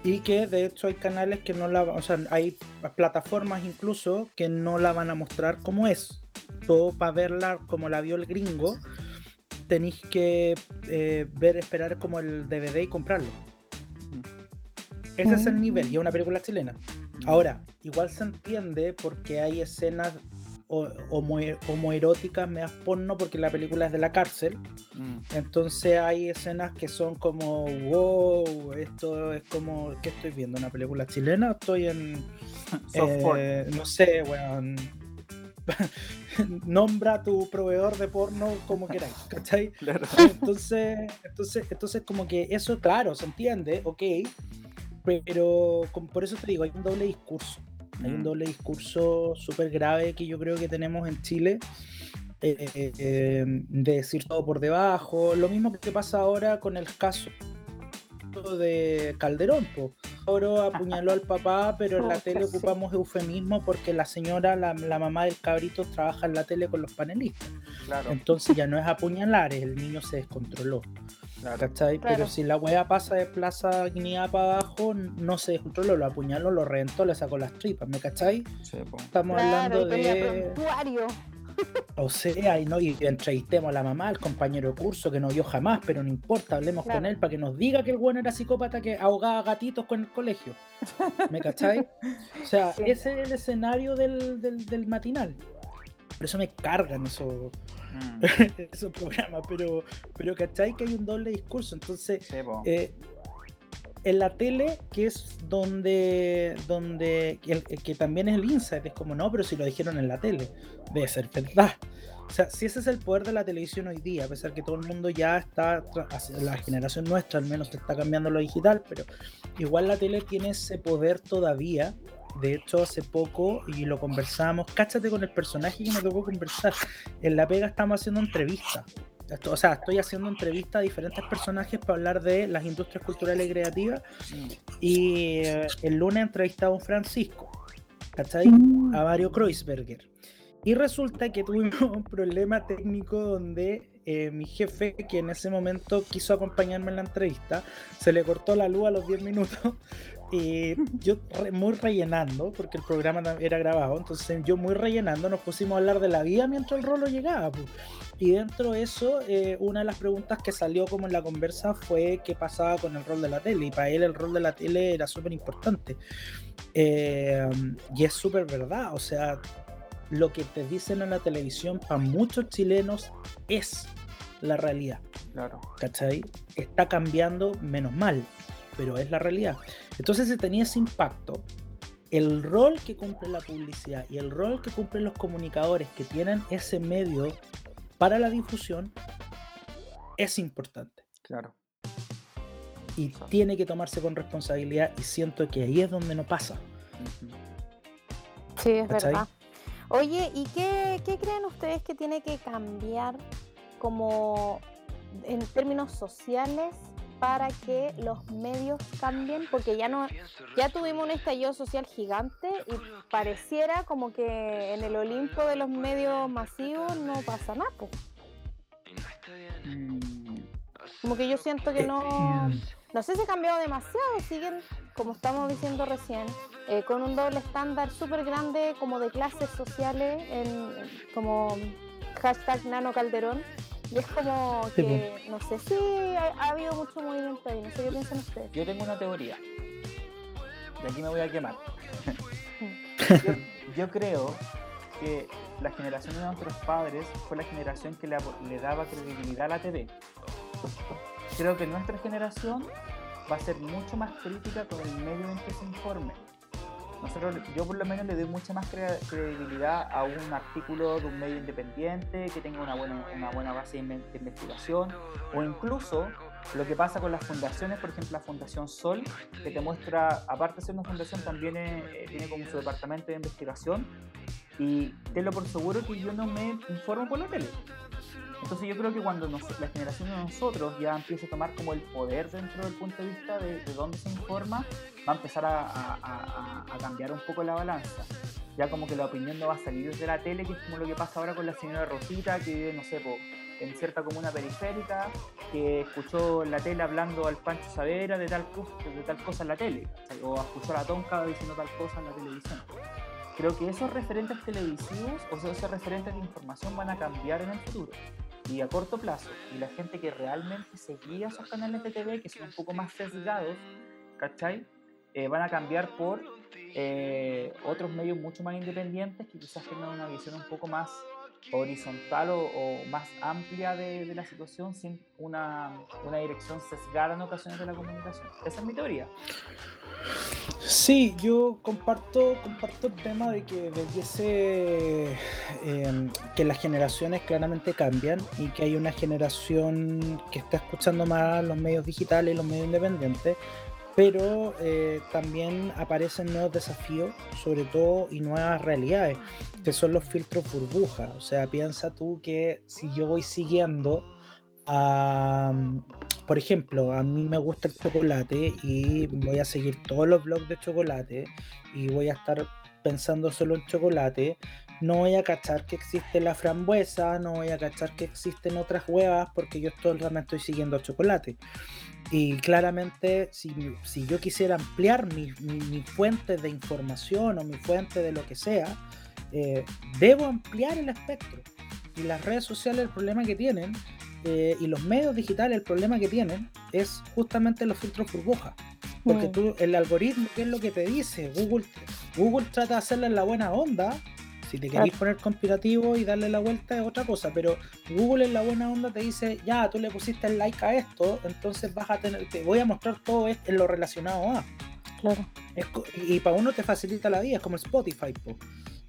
Y que de hecho hay canales que no la o sea, hay plataformas incluso que no la van a mostrar como es. Todo para verla como la vio el gringo, tenéis que eh, ver, esperar como el DVD y comprarlo. Ese es el nivel, y es una película chilena. Ahora, igual se entiende porque hay escenas homoeróticas, meas porno, porque la película es de la cárcel. Mm. Entonces hay escenas que son como, wow, esto es como, ¿qué estoy viendo? ¿Una película chilena? Estoy en, eh, no sé, weón. nombra tu proveedor de porno como queráis, ¿cachai? Entonces, entonces, entonces como que eso, claro, se entiende, ok, pero por eso te digo, hay un doble discurso. Hay un mm. doble discurso súper grave que yo creo que tenemos en Chile. Eh, eh, eh, de decir todo por debajo. Lo mismo que pasa ahora con el caso de Calderón. Oro apuñaló al papá, pero en la tele ocupamos eufemismo porque la señora, la, mamá del cabrito, trabaja en la tele con los panelistas. Entonces ya no es apuñalar, el niño se descontroló. Pero si la wea pasa de Plaza Guinea para abajo, no se descontroló, lo apuñaló, lo reventó, le sacó las tripas, ¿me cachai? Estamos hablando de. O sea, y, no, y entrevistemos a la mamá, al compañero de curso que no vio jamás, pero no importa, hablemos con él para que nos diga que el bueno era psicópata que ahogaba gatitos con el colegio. ¿Me cacháis? O sea, ese es el escenario del, del, matinal. Por eso me cargan esos, mm. esos programas, pero, pero ¿cachai? Que hay un doble discurso. Entonces, eh, en la tele, que es donde, donde que, también es el insight, es como, no, pero si lo dijeron en la tele, debe ser verdad. O sea, si ese es el poder de la televisión hoy día, a pesar que todo el mundo ya está, la generación nuestra al menos está cambiando lo digital, pero igual la tele tiene ese poder todavía. De hecho, hace poco, y lo conversamos, cáchate con el personaje que me tocó conversar. En La Pega estamos haciendo entrevistas o sea, estoy haciendo entrevistas a diferentes personajes para hablar de las industrias culturales y creativas. Y eh, el lunes entrevistaba a un Francisco, ¿cachai? A Mario Kreuzberger. Y resulta que tuvimos un problema técnico donde eh, mi jefe, que en ese momento quiso acompañarme en la entrevista, se le cortó la luz a los 10 minutos y yo muy rellenando, porque el programa era grabado, entonces yo muy rellenando nos pusimos a hablar de la vida mientras el rolo llegaba. Y dentro de eso, eh, una de las preguntas que salió como en la conversa fue qué pasaba con el rol de la tele. Y para él el rol de la tele era súper importante. Eh, y es súper verdad, o sea, lo que te dicen en la televisión para muchos chilenos es la realidad. Claro. ¿Cachai? Está cambiando menos mal pero es la realidad. Entonces, si tenía ese impacto, el rol que cumple la publicidad y el rol que cumplen los comunicadores que tienen ese medio para la difusión es importante. Claro. Y tiene que tomarse con responsabilidad y siento que ahí es donde no pasa. Sí, es verdad. Oye, ¿y qué, qué creen ustedes que tiene que cambiar como en términos sociales para que los medios cambien, porque ya no, ya tuvimos un estallido social gigante y pareciera como que en el Olimpo de los medios masivos no pasa nada. Como que yo siento que no, no sé si ha cambiado demasiado, siguen, como estamos diciendo recién, eh, con un doble estándar súper grande como de clases sociales, en, como hashtag Nano Calderón y es como que, no sé si ha, habido mucho movimiento ahí, no sé qué piensan ustedes. Yo tengo una teoría. De aquí me voy a quemar. yo, creo que la generación de nuestros padres fue la generación que le, le daba credibilidad a la TV. Creo que nuestra generación va a ser mucho más crítica con el medio en que se informe nosotros, yo por lo menos le doy mucha más credibilidad a un artículo de un medio independiente que tenga una buena, una buena base de investigación o incluso lo que pasa con las fundaciones, por ejemplo la Fundación Sol, que te muestra, aparte de ser una fundación, también eh, tiene como su departamento de investigación Y tenlo por seguro que yo no me informo por la tele. Entonces yo creo que cuando la generación de nosotros ya empiece a tomar como el poder dentro del punto de vista de, dónde se informa, va a empezar a, cambiar un poco la balanza. Ya como que la opinión no va a salir desde la tele, que es como lo que pasa ahora con la señora Rosita, que vive, no sé, en cierta comuna periférica, que escuchó la tele hablando al Pancho Savera de tal, de tal cosa en la tele, o escuchó a la Tonka diciendo tal cosa en la televisión creo que esos referentes televisivos o esos referentes de información van a cambiar en el futuro y a corto plazo. Y la gente que realmente seguía esos canales de TV, que son un poco más sesgados, ¿cachai? Eh, van a cambiar por eh, otros medios mucho más independientes que quizás tengan una visión un poco más horizontal o, más amplia de, la situación sin una, una dirección sesgada en ocasiones de la comunicación. Esa es mi teoría. Sí, yo comparto, comparto el tema de que debiese em, que las generaciones claramente cambian y que hay una generación que está escuchando más los medios digitales y los medios independientes, pero eh, también aparecen nuevos desafíos, sobre todo, y nuevas realidades, que son los filtros burbuja. O sea, piensa tú que si yo voy siguiendo por ejemplo, a mí me gusta el chocolate y voy a seguir todos los blogs de chocolate y voy a estar pensando solo en chocolate. No voy a cachar que existe la frambuesa, no voy a cachar que existen otras huevas porque yo todo el rato estoy siguiendo chocolate. Y claramente, si, si yo quisiera ampliar mi, mi, fuente de información o mi fuente de lo que sea, eh, debo ampliar el espectro. Y las redes sociales, el problema que tienen eh, y los medios digitales, el problema que tienen es justamente los filtros burbuja. Porque mm. tú, el algoritmo, ¿qué es lo que te dice? Google, Google trata de hacerle la buena onda. Si te querés poner conspirativo y darle la vuelta es otra cosa, pero Google en la buena onda te dice, ya, tú le pusiste el like a esto, entonces vas a tener, te voy a mostrar todo en lo relacionado a. Claro. y para uno te facilita la vida, es como Spotify. Po.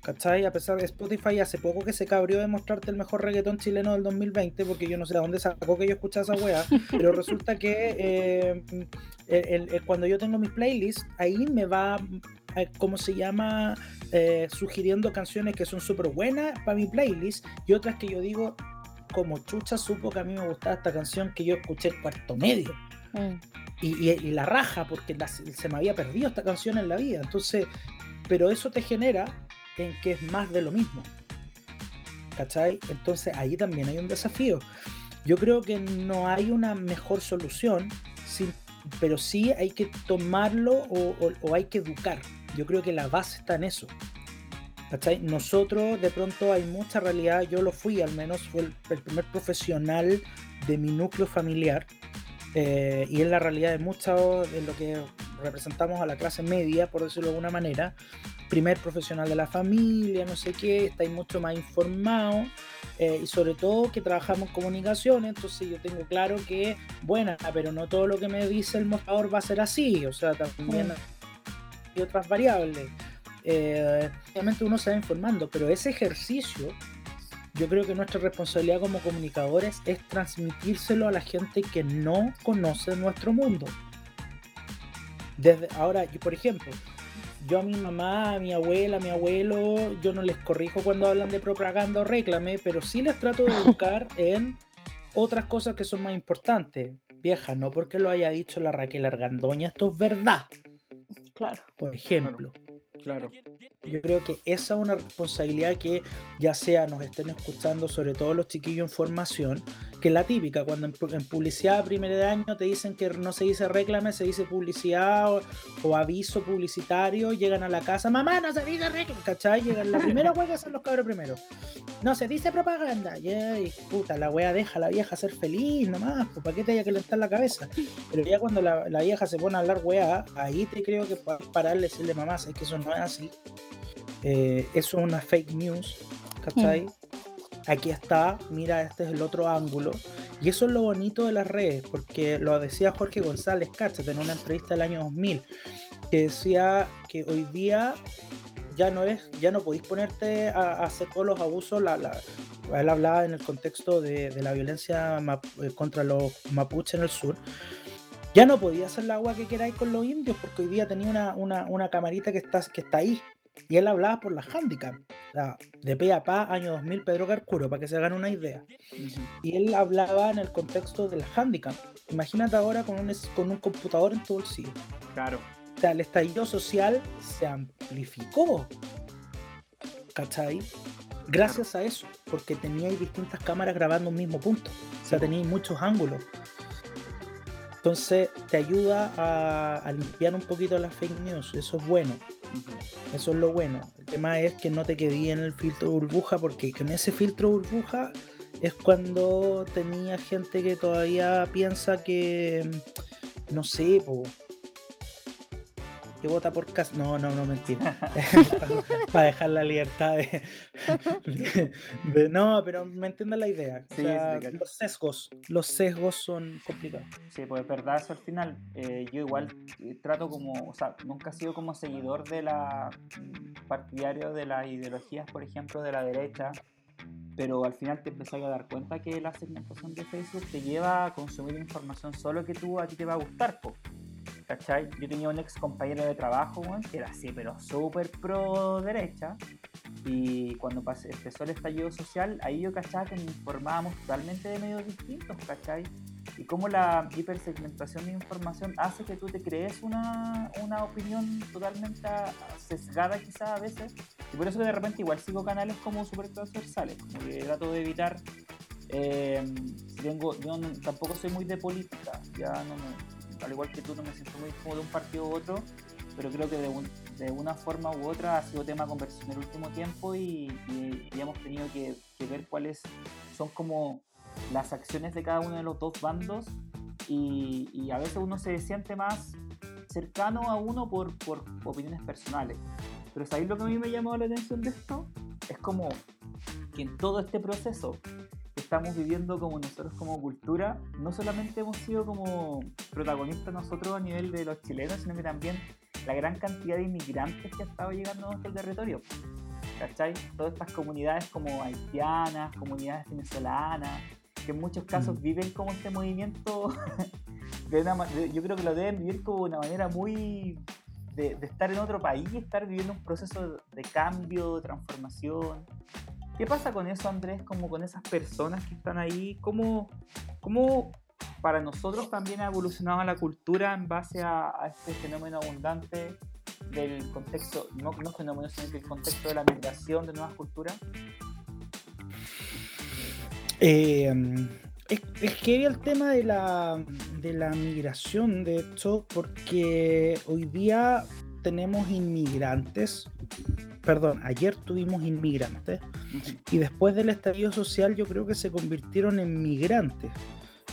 ¿Cachai? A pesar de Spotify hace poco que se cabrió de mostrarte el mejor reggaetón chileno del 2020, porque yo no sé de dónde sacó que yo escuchaba esa wea, pero resulta que eh, cuando yo tengo mis playlists, ahí me va, ¿cómo se llama? Eh, sugiriendo canciones que son súper buenas para mi playlist y otras que yo digo, como chucha supo que a mí me gustaba esta canción que yo escuché el cuarto medio. Mm. Y, la raja, porque se me había perdido esta canción en la vida. Entonces, pero eso te genera en que es más de lo mismo. ¿Cachai? Entonces ahí también hay un desafío. Yo creo que no hay una mejor solución, pero sí hay que tomarlo o, hay que educar. Yo creo que la base está en eso. ¿Cachai? Nosotros de pronto hay mucha realidad, yo lo fui al menos, fue el, primer profesional de mi núcleo familiar eh, y es la realidad de mucho de lo que representamos a la clase media, por decirlo de alguna manera, primer profesional de la familia, no sé qué, estáis mucho más informados eh, y sobre todo que trabajamos en comunicación, entonces yo tengo claro que, buena, pero no todo lo que me dice el mostrador va a ser así, o sea, también mm. Otras variables. Eh, obviamente uno se va informando, pero ese ejercicio, yo creo que nuestra responsabilidad como comunicadores es transmitírselo a la gente que no conoce nuestro mundo. Desde ahora, yo, por ejemplo, yo a mi mamá, a mi abuela, a mi abuelo, yo no les corrijo cuando hablan de propaganda o réclame, pero sí les trato de educar en otras cosas que son más importantes. Vieja, no porque lo haya dicho la Raquel Argandoña, esto es verdad. Claro. Por ejemplo. Claro. Yo creo que esa es una responsabilidad que ya sea nos estén escuchando, sobre todo los chiquillos en formación, que es la típica, cuando en, publicidad primer de año te dicen que no se dice reclame, se dice publicidad o, aviso publicitario, llegan a la casa, mamá, no se dice reclame, ¿cachai? Llegan la primera hueá son los cabros primero. No se dice propaganda, y puta, la wea deja a la vieja ser feliz nomás, pues para qué te haya que levantar la cabeza. Pero ya cuando la, vieja se pone a hablar wea, ahí te creo que pararle y decirle mamá, es que eso no es así. Eh, eso es una fake news, ¿cachai? Mm aquí está, mira, este es el otro ángulo. Y eso es lo bonito de las redes, porque lo decía Jorge González Cáchate en una entrevista del año 2000, que decía que hoy día ya no es, ya no podéis ponerte a, hacer todos los abusos. La, él hablaba en el contexto de, la violencia eh, contra los mapuches en el sur. Ya no podía hacer la agua que queráis con los indios, porque hoy día tenía una, una, una camarita que está, que está ahí, Y él hablaba por las handicap. de pe a pa, año 2000, Pedro Carcuro, para que se hagan una idea. Y él hablaba en el contexto del handicap. Imagínate ahora con un, con un computador en tu bolsillo. Claro. O sea, el estallido social se amplificó. ¿Cachai? Gracias a eso, porque teníais distintas cámaras grabando un mismo punto. O sea, teníais muchos ángulos. Entonces te ayuda a, limpiar un poquito las fake news, eso es bueno. Eso es lo bueno. El tema es que no te quedé en el filtro burbuja, porque con ese filtro burbuja es cuando tenía gente que todavía piensa que, no sé, po, que vota por Cas. No, no, no, mentira. Para dejar la libertad de, No, pero me entienden la idea. los sesgos. Los sesgos son complicados. Sí, pues es verdad eso al final. Eh, yo igual eh, trato como. O sea, nunca he sido como seguidor de la. Mm, partidario de las ideologías, por ejemplo, de la derecha pero al final te empezás a dar cuenta que la segmentación de Facebook te lleva a consumir información solo que tú a ti te va a gustar. Po. ¿Cachai? Yo tenía un ex compañero de trabajo, que era así, pero súper pro derecha. Y cuando empezó el estallido social, ahí yo cachaba que nos informábamos totalmente de medios distintos, ¿cachai? Y cómo la hipersegmentación de información hace que tú te crees una, una opinión totalmente sesgada quizás a veces. Y por eso que de repente igual sigo canales como súper transversales, como que trato de evitar... Eh, yo tampoco soy muy de política, ya no me al igual que tú, no me siento muy como de un partido u otro, pero creo que de, una forma u otra ha sido tema de conversación en el último tiempo y, hemos tenido que, ver cuáles son como las acciones de cada uno de los dos bandos y, a veces uno se siente más cercano a uno por, por opiniones personales. Pero ¿sabéis lo que a mí me llamó la atención de esto? Es como que en todo este proceso estamos viviendo como nosotros como cultura, no solamente hemos sido como protagonistas nosotros a nivel de los chilenos, sino que también la gran cantidad de inmigrantes que ha estado llegando a nuestro territorio. ¿Cachai? Todas estas comunidades como haitianas, comunidades venezolanas, que en muchos casos mm. viven como este movimiento, de una, yo creo que lo deben vivir como una manera muy de, de, estar en otro país, estar viviendo un proceso de cambio, de transformación. ¿Qué pasa con eso, Andrés? Como con esas personas que están ahí, ¿cómo, cómo para nosotros también ha evolucionado la cultura en base a, este fenómeno abundante del contexto, no, no fenómeno, sino que el contexto de la migración de nuevas culturas? Eh, es, que el tema de la, de la migración, de hecho, porque hoy día tenemos inmigrantes perdón, ayer tuvimos inmigrantes y después del estallido social yo creo que se convirtieron en migrantes.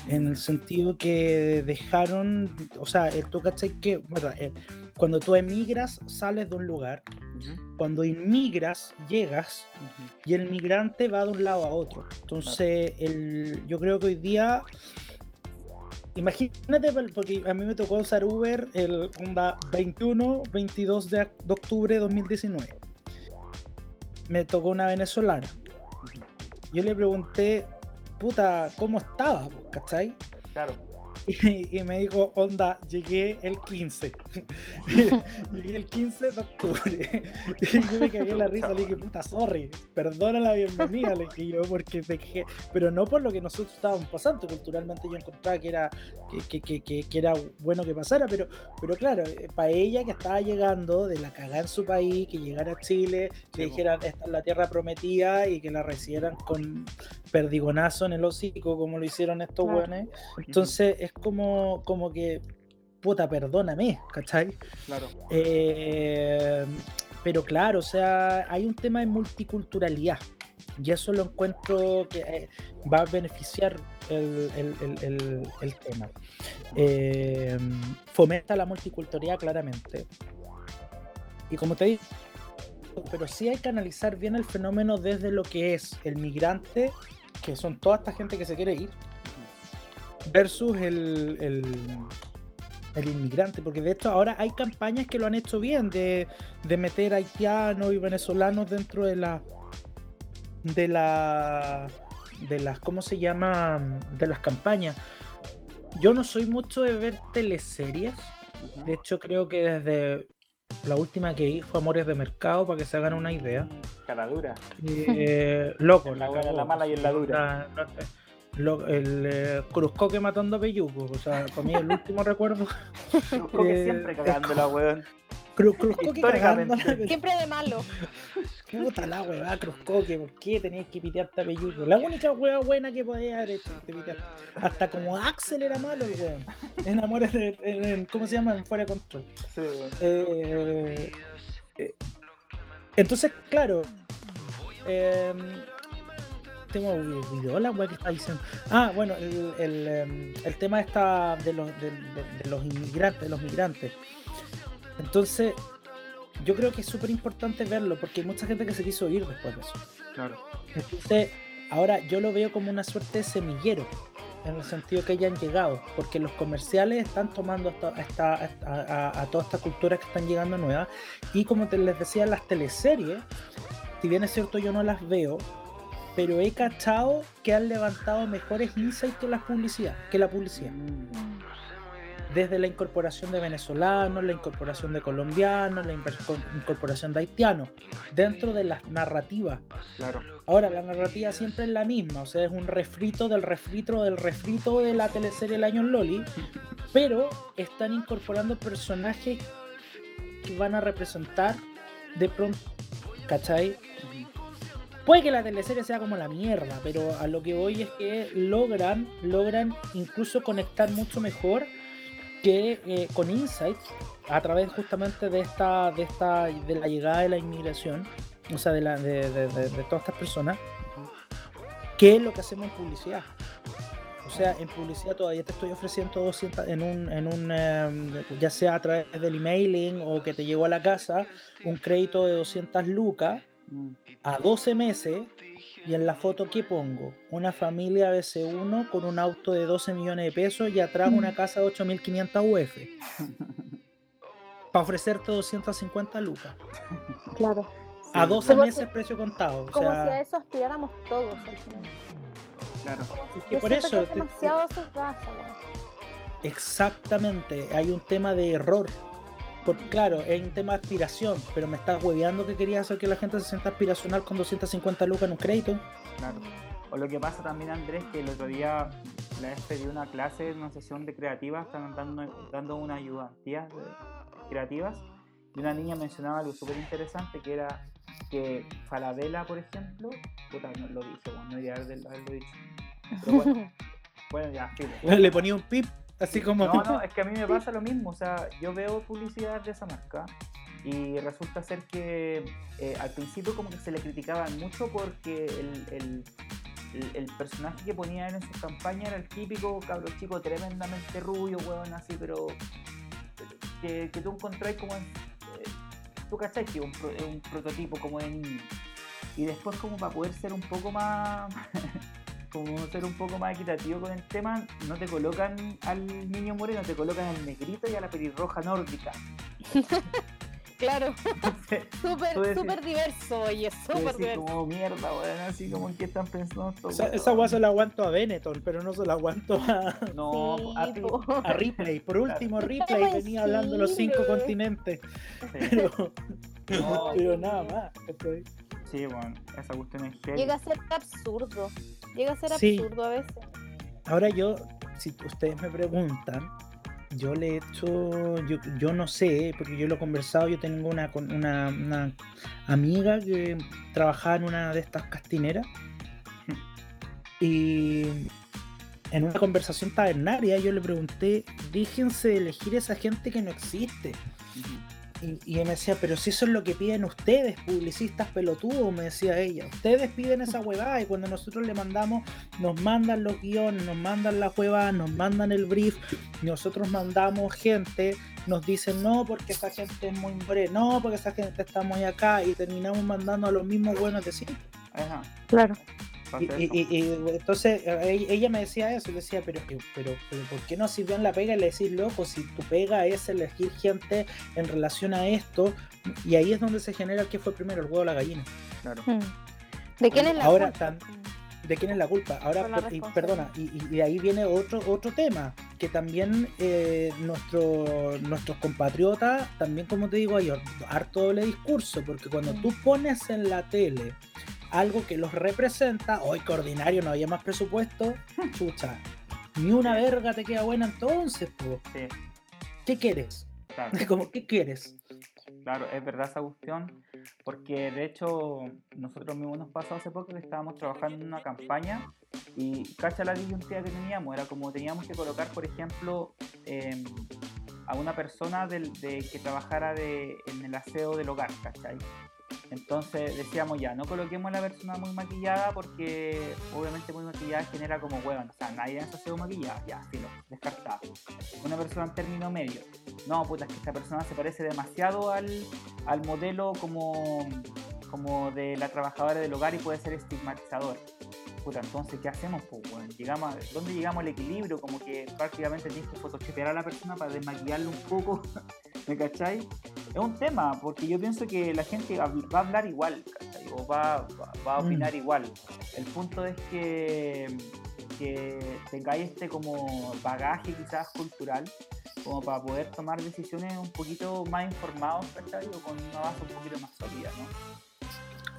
En el sentido que dejaron, o sea, eh, tú cachai que, eh, cuando tú emigras sales de un lugar, cuando inmigras llegas y el migrante va de un lado a otro. Entonces, el, yo creo que hoy día Imagínate, porque a mí me tocó usar Uber el 21, 22 de, octubre de 2019 me tocó una venezolana. Yo le pregunté, puta, ¿cómo estaba? ¿Cachai? Claro. Y, me dijo, onda, llegué el 15. llegué el 15 de octubre. y yo me cagué la risa, le dije, puta, sorry, perdona la bienvenida, le dije yo, porque quejé. Pero no por lo que nosotros estábamos pasando, culturalmente yo encontraba que era, que, que, que, que era bueno que pasara, pero, pero claro, eh, para ella que estaba llegando de la cagada en su país, que llegara a Chile, que dijeran, esta es la tierra prometida y que la recibieran con perdigonazo en el hocico, como lo hicieron estos buenos. Entonces es como, como que, puta, perdóname, ¿cachai? Claro. Eh, pero claro, o sea, hay un tema de multiculturalidad. Y eso lo encuentro que eh, va a beneficiar el, tema. Eh, fomenta la multiculturalidad claramente. Y como te digo, pero sí hay que analizar bien el fenómeno desde lo que es el migrante, que son toda esta gente que se quiere ir, versus el, el, inmigrante, porque de hecho ahora hay campañas que lo han hecho bien de, meter haitianos y venezolanos dentro de la de la de las cómo se llama de las campañas. Yo no soy mucho de ver teleseries. De hecho creo que desde La última que vi fue Amores de Mercado, para que se hagan una idea. Caladura. Eh, loco, la, buena, la mala y en la dura. El eh, Cruzcoque matando a Peyuco, o sea, para mí el último recuerdo. Cruzcoque siempre cagándola, weón. Cruzcoque Siempre de malo. Puta la weá, Cruzcoque, ¿por qué tenías que pitearte a Peyuco? La única weá buena que podía haber hecho, Hasta como Axel era malo, weón. En Amores de. ¿Cómo se llama? En Fuera de Control. Sí, weón. Eh, eh, entonces, claro. Eh, tengo olvidado la weá que está diciendo. Ah, bueno, el, el, em, el tema está de los, de, de los inmigrantes, de los migrantes. Entonces, yo creo que es súper importante verlo porque hay mucha gente que se quiso ir después de eso. Claro. Entonces, ahora yo lo veo como una suerte de semillero, en el sentido que hayan llegado, porque los comerciales están tomando a, toda esta cultura que están llegando nueva y como te les decía, las teleseries, si bien es cierto yo no las veo, pero he cachado que han levantado mejores insights que la publicidad, que la publicidad. Desde la incorporación de venezolanos, la incorporación de colombianos, la incorporación de haitianos, dentro de las narrativas. Claro. Ahora, la narrativa siempre es la misma, o sea, es un refrito del refrito del refrito de la teleserie El Año Loli, pero están incorporando personajes que van a representar de pronto, ¿cachai? Puede que la teleserie sea como la mierda, pero a lo que voy es que logran, logran incluso conectar mucho mejor que eh, con Insights, a través justamente de esta, de esta, de la llegada de la inmigración, o sea, de, la, de, de, todas estas personas, ¿qué es lo que hacemos en publicidad? O sea, en publicidad todavía te estoy ofreciendo 200 en un, en un em, ya sea a través del emailing o que te llegó a la casa, un crédito de 200 lucas a 12 meses y en la foto, ¿qué pongo? Una familia BC1 con un auto de 12 millones de pesos y atrás una casa de 8.500 UF. Para ofrecerte 250 lucas. Claro. A 12 meses precio contado. como si a eso aspiráramos todos Claro. Y por eso. Es demasiado Exactamente. Hay un tema de error claro, es un tema de aspiración, pero me estás hueveando que quería hacer que la gente se sienta aspiracional con 250 lucas en un crédito. Claro. O lo que pasa también, Andrés, que el otro día la vez pedí una clase, una sesión de creativas, están dando, dando una ayudantías creativas, y una niña mencionaba algo súper interesante que era que Falabella, por ejemplo, puta, no lo dije, bueno, no iría a haberlo dicho. Pero bueno, bueno ya, sí. Le ponía un pip Así como. No, no, es que a mí me pasa lo mismo. O sea, yo veo publicidad de esa marca y resulta ser que eh, al principio como que se le criticaban mucho porque el, personaje que ponían en su campaña era el típico cabro chico tremendamente rubio, weón, así, pero que, que tú encontrás como en, eh, tú cachai que un, un prototipo como de niño y después como para poder ser un poco más como ser un poco más equitativo con el tema, no te colocan al niño moreno, te colocan al negrito y a la pelirroja nórdica. claro, súper super diverso, oye, súper diverso. como mierda, weón, así como en qué están pensando esa guay se la aguanto a Benetton, pero no se la aguanto a. No, a, a, Ripley. Por último, Ripley venía hablando de los cinco continentes. Pero, pero nada más. Sí, bueno, esa cuestión es Llega a ser absurdo. Llega a ser absurdo a veces. Ahora yo, si ustedes me preguntan, yo le he hecho, yo, yo no sé, porque yo lo he conversado, yo tengo una, una, una amiga que trabajaba en una de estas castineras y en una conversación tabernaria yo le pregunté, déjense elegir esa gente que no existe. Y, me decía, pero si eso es lo que piden ustedes, publicistas pelotudos, me decía ella. Ustedes piden esa huevada y cuando nosotros le mandamos, nos mandan los guiones, nos mandan la huevada, nos mandan el brief, nosotros mandamos gente, nos dicen no porque esa gente es muy bre, no porque esa gente está muy acá y terminamos mandando a los mismos buenos de siempre. Ajá. Claro. Y, entonces e, ella me decía eso, le decía, pero, pero, pero ¿por qué no sirvió en la pega y le decís, loco, si tu pega es elegir gente en relación a esto, y ahí es donde se genera el que fue primero, el huevo o la gallina. Claro. Hmm. ¿De quién es la Ahora, culpa? ¿De quién es la culpa? Ahora, y, perdona, y, de ahí viene otro, otro tema. que también eh, nuestro, nuestros compatriotas, también como te digo, hay harto doble discurso, porque cuando tú pones en la tele algo que los representa, hoy que ordinario no había más presupuesto, chucha, ni una verga te queda buena entonces, pues. ¿Qué quieres? Como, ¿Qué quieres? Claro, es verdad esa cuestión, porque de hecho nosotros mismos nos pasó hace poco que estábamos trabajando en una campaña y cacha la disyuntiva que teníamos, era como teníamos que colocar, por ejemplo, em, a una persona del, de, que trabajara de, en el aseo del hogar, ¿cachai? Entonces decíamos ya, no coloquemos a la persona muy maquillada porque obviamente muy maquillada genera como huevan. O sea, nadie hace aseo maquillada, ya, filo, descartado. Una persona en término medio. No, puta, es que esta persona se parece demasiado al, al modelo como, como de la trabajadora del hogar y puede ser estigmatizador. Puta, entonces, ¿qué hacemos? Pues, bueno, llegamos ¿dónde llegamos al equilibrio? Como que prácticamente tienes que photoshopear a la persona para desmaquillarle un poco, ¿me cacháis? es un tema, porque yo pienso que la gente va a hablar igual, o va, va, a opinar mm. igual. El punto es que, que tengáis este como bagaje quizás cultural, como para poder tomar decisiones un poquito más informados, o con una base un poquito más sólida, ¿no?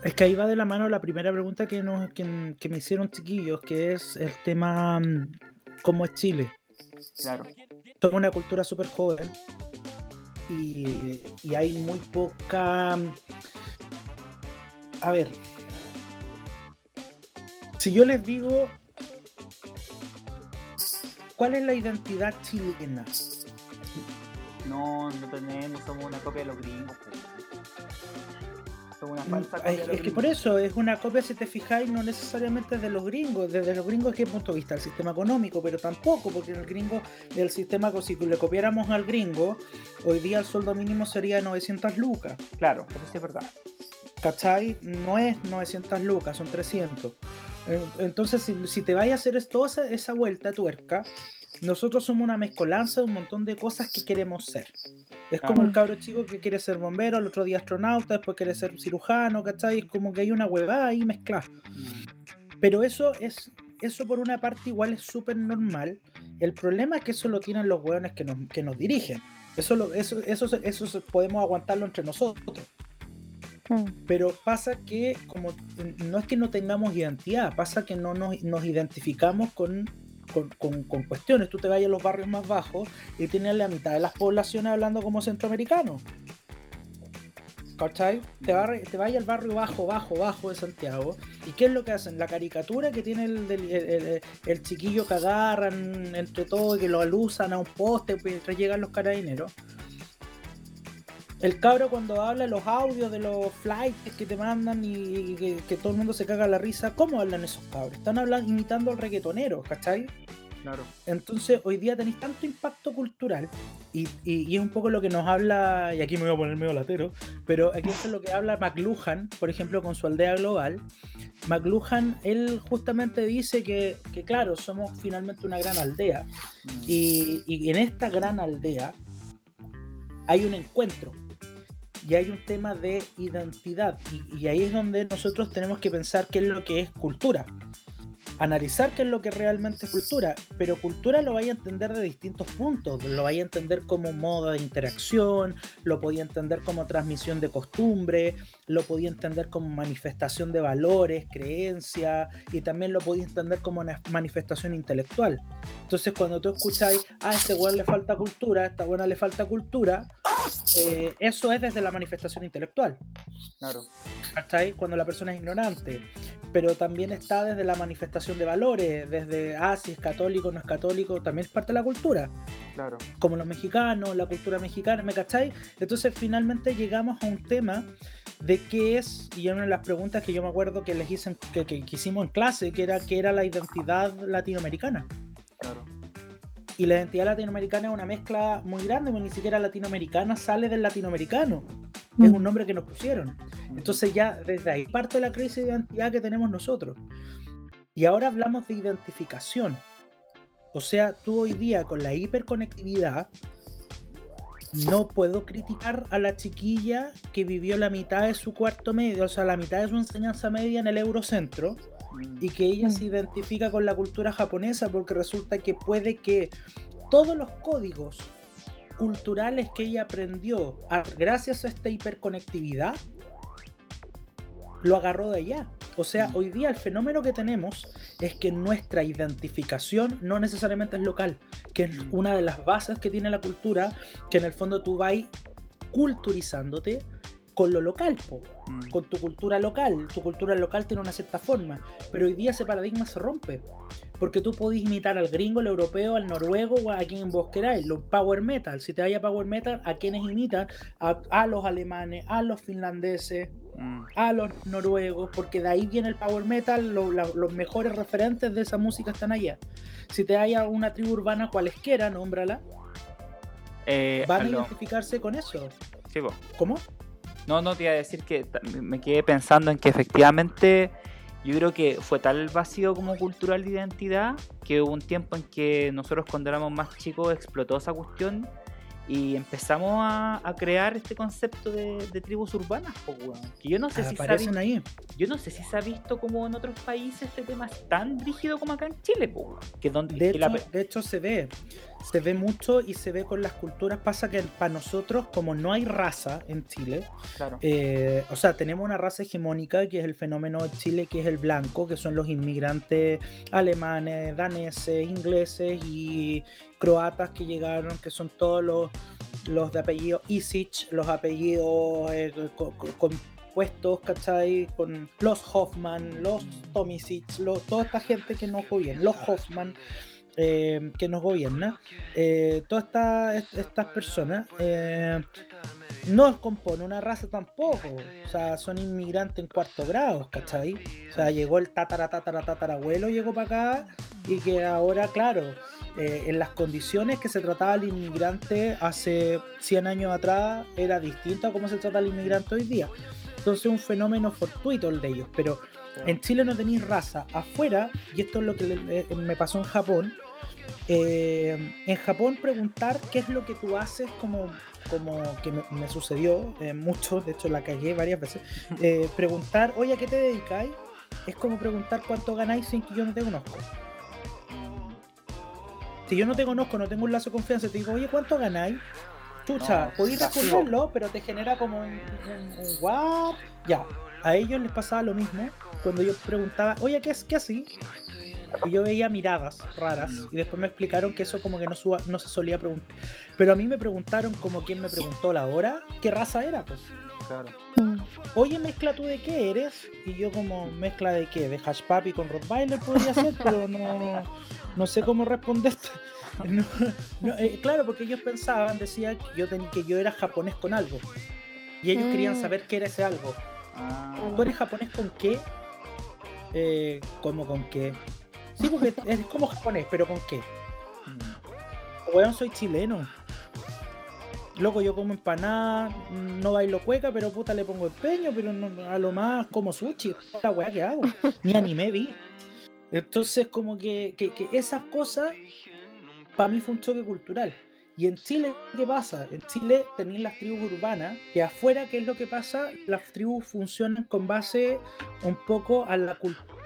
Es que ahí va de la mano la primera pregunta que, nos, que, que me hicieron chiquillos, que es el tema mm, cómo es Chile. Claro. Somos una cultura súper joven, y, hay muy poca... A ver, si yo les digo, ¿cuál es la identidad chilena? No, no tenemos, somos una copia de los gringos. Mm, es que por eso es una copia, si te fijáis, no necesariamente de los gringos. Desde los gringos, ¿qué punto de vista? El sistema económico, pero tampoco, porque el gringo, el sistema, si le copiáramos al gringo, hoy día el sueldo mínimo sería 900 lucas. Claro, eso sí es verdad. ¿Cachai? No es 900 lucas, son 300. Entonces, si, si te vayas a hacer toda esa, esa vuelta tuerca, nosotros somos una mezcolanza de un montón de cosas que queremos ser. Es como el cabro chico que quiere ser bombero, el otro día astronauta, después quiere ser cirujano, ¿cachai? Es como que hay una huevada ahí mezclada. Mm. Pero eso es, eso por una parte igual es súper normal. El problema es que eso lo tienen los hueones que nos, que nos dirigen. Eso, lo, eso, eso, eso, podemos aguantarlo entre nosotros. Mm. Pero pasa que como no es que no tengamos identidad, pasa que no nos, nos identificamos con con, cuestiones. Tú te vayas a los barrios más bajos y tienes la mitad de las poblaciones hablando como centroamericanos. ¿Cachai? Te, te vayas al barrio bajo, bajo, bajo de Santiago. ¿Y qué es lo que hacen? La caricatura que tiene el, el, chiquillo que agarran entre todo y que lo alusan a un poste mientras llegan los carabineros. El cabro cuando habla los audios de los flights que te mandan y que, todo el mundo se caga la risa, ¿cómo hablan esos cabros? Están hablando, imitando al reggaetonero, ¿cachai? Claro. Entonces hoy día tenéis tanto impacto cultural y, y, es un poco lo que nos habla, y aquí me voy a poner medio latero, pero aquí es lo que habla McLuhan, por ejemplo, con su aldea global. McLuhan, él justamente dice que, que claro, somos finalmente una gran aldea mm. y, y en esta gran aldea hay un encuentro y hay un tema de identidad. Y, ahí es donde nosotros tenemos que pensar qué es lo que es cultura analizar qué es lo que realmente es cultura, pero cultura lo vaya a entender de distintos puntos, lo vaya a entender como modo de interacción, lo podía entender como transmisión de costumbre, lo podía entender como manifestación de valores, creencias, y también lo podía entender como una manifestación intelectual. Entonces cuando tú escucháis, a este weón le falta cultura, a esta buena le falta cultura, eh, eso es desde la manifestación intelectual. Claro. ¿Hasta ahí? Cuando la persona es ignorante pero también está desde la manifestación de valores, desde, ah, si es católico, no es católico, también es parte de la cultura. Claro. Como los mexicanos, la cultura mexicana, ¿me cacháis? Entonces finalmente llegamos a un tema de qué es, y una de las preguntas que yo me acuerdo que les hice, que, que, hicimos en clase, que era qué era la identidad latinoamericana. Claro. Y la identidad latinoamericana es una mezcla muy grande, porque ni siquiera latinoamericana sale del latinoamericano. Es un nombre que nos pusieron. Entonces ya desde ahí parte la crisis de identidad que tenemos nosotros. Y ahora hablamos de identificación. O sea, tú hoy día con la hiperconectividad no puedo criticar a la chiquilla que vivió la mitad de su cuarto medio, o sea, la mitad de su enseñanza media en el Eurocentro y que ella se identifica con la cultura japonesa porque resulta que puede que todos los códigos culturales que ella aprendió gracias a esta hiperconectividad, lo agarró de allá. O sea, mm. hoy día el fenómeno que tenemos es que nuestra identificación no necesariamente es local, que es mm. una de las bases que tiene la cultura, que en el fondo tú vas culturizándote con lo local, mm. con tu cultura local. Tu cultura local tiene una cierta forma, pero hoy día ese paradigma se rompe. Porque tú podés imitar al gringo, al europeo, al noruego o a quien vos queráis. Los power metal, si te vaya power metal, a quienes imitan, a, los alemanes, a los finlandeses, mm. a los noruegos, porque de ahí viene el power metal, los mejores referentes de esa música están allá. Si te vaya una tribu urbana cualesquiera, nómbrala, eh, van a identificarse con eso. ¿Cómo? No, no te iba a decir que me quedé pensando en que efectivamente yo creo que fue tal vacío como cultural de identidad que hubo un tiempo en que nosotros cuando éramos más chicos explotó esa cuestión y empezamos a, crear este concepto de, tribus urbanas, que yo no sé si se ha visto, ahí. yo no sé si se ha visto como en otros países este tema es tan rígido como acá en Chile, que donde de, hecho, de hecho se ve, se ve mucho y se ve con las culturas. Pasa que para nosotros, como no hay raza en Chile, eh, o sea, tenemos una raza hegemónica que es el fenómeno de Chile, que es el blanco, que son los inmigrantes alemanes, daneses, ingleses y croatas que llegaron, que son todos los, los de apellido Isic, los apellidos eh, compuestos, ¿cachai? Con los Hoffman, los Tomisic, toda esta gente que nos gobierna, los Hoffman. Eh, que nos gobierna, eh, todas estas personas no compone una raza tampoco. O sea, son inmigrantes en cuarto grado, ¿cachai? O sea, llegó el tatara, tatara, tatarabuelo, llegó para acá y que ahora, claro, eh, en las condiciones que se trataba el inmigrante hace 100 años atrás era distinto a cómo se trata el inmigrante hoy día. Entonces un fenómeno fortuito el de ellos, pero en Chile no tenéis raza. Afuera, y esto es lo que me pasó en Japón, eh, en Japón preguntar qué es lo que tú haces como, como que me, sucedió eh, mucho, de hecho la cagué varias veces, preguntar, oye, ¿a qué te dedicáis? Es como preguntar cuánto ganáis sin que yo no te conozco si yo no te conozco, no tengo un lazo de confianza, te digo, oye, ¿cuánto ganáis? Chucha, no, podéis responderlo, pero te genera como un, un, Ya, a ellos les pasaba lo mismo cuando yo preguntaba, oye, ¿qué, es, qué así? Y yo veía miradas raras y después me explicaron que eso como que no, no se solía preguntar. Pero a mí me preguntaron como quien me preguntó la hora, ¿qué raza era? Pues. Claro. Oye, mezcla tú de qué eres? Y yo como mezcla de qué, de Hash Papi con Rottweiler podría ser, pero no, no sé cómo responderte. Eh, claro, porque ellos pensaban, decían que yo, que yo era japonés con algo. Y ellos querían mm. saber qué era ese algo. Ah. ¿Tú eres japonés con qué? Eh, ¿Cómo con qué? Sí, porque es como japonés, pero ¿con qué? Mm. soy chileno. Loco, yo como empanada, no bailo cueca, pero puta le pongo empeño, pero a lo más como sushi. La weá que hago. Ni anime vi. Entonces, como que, esas cosas, para mí fue un choque cultural. Y en Chile, ¿qué pasa? En Chile tenéis las tribus urbanas, que afuera, ¿qué es lo que pasa? Las tribus funcionan con base un poco a la cultura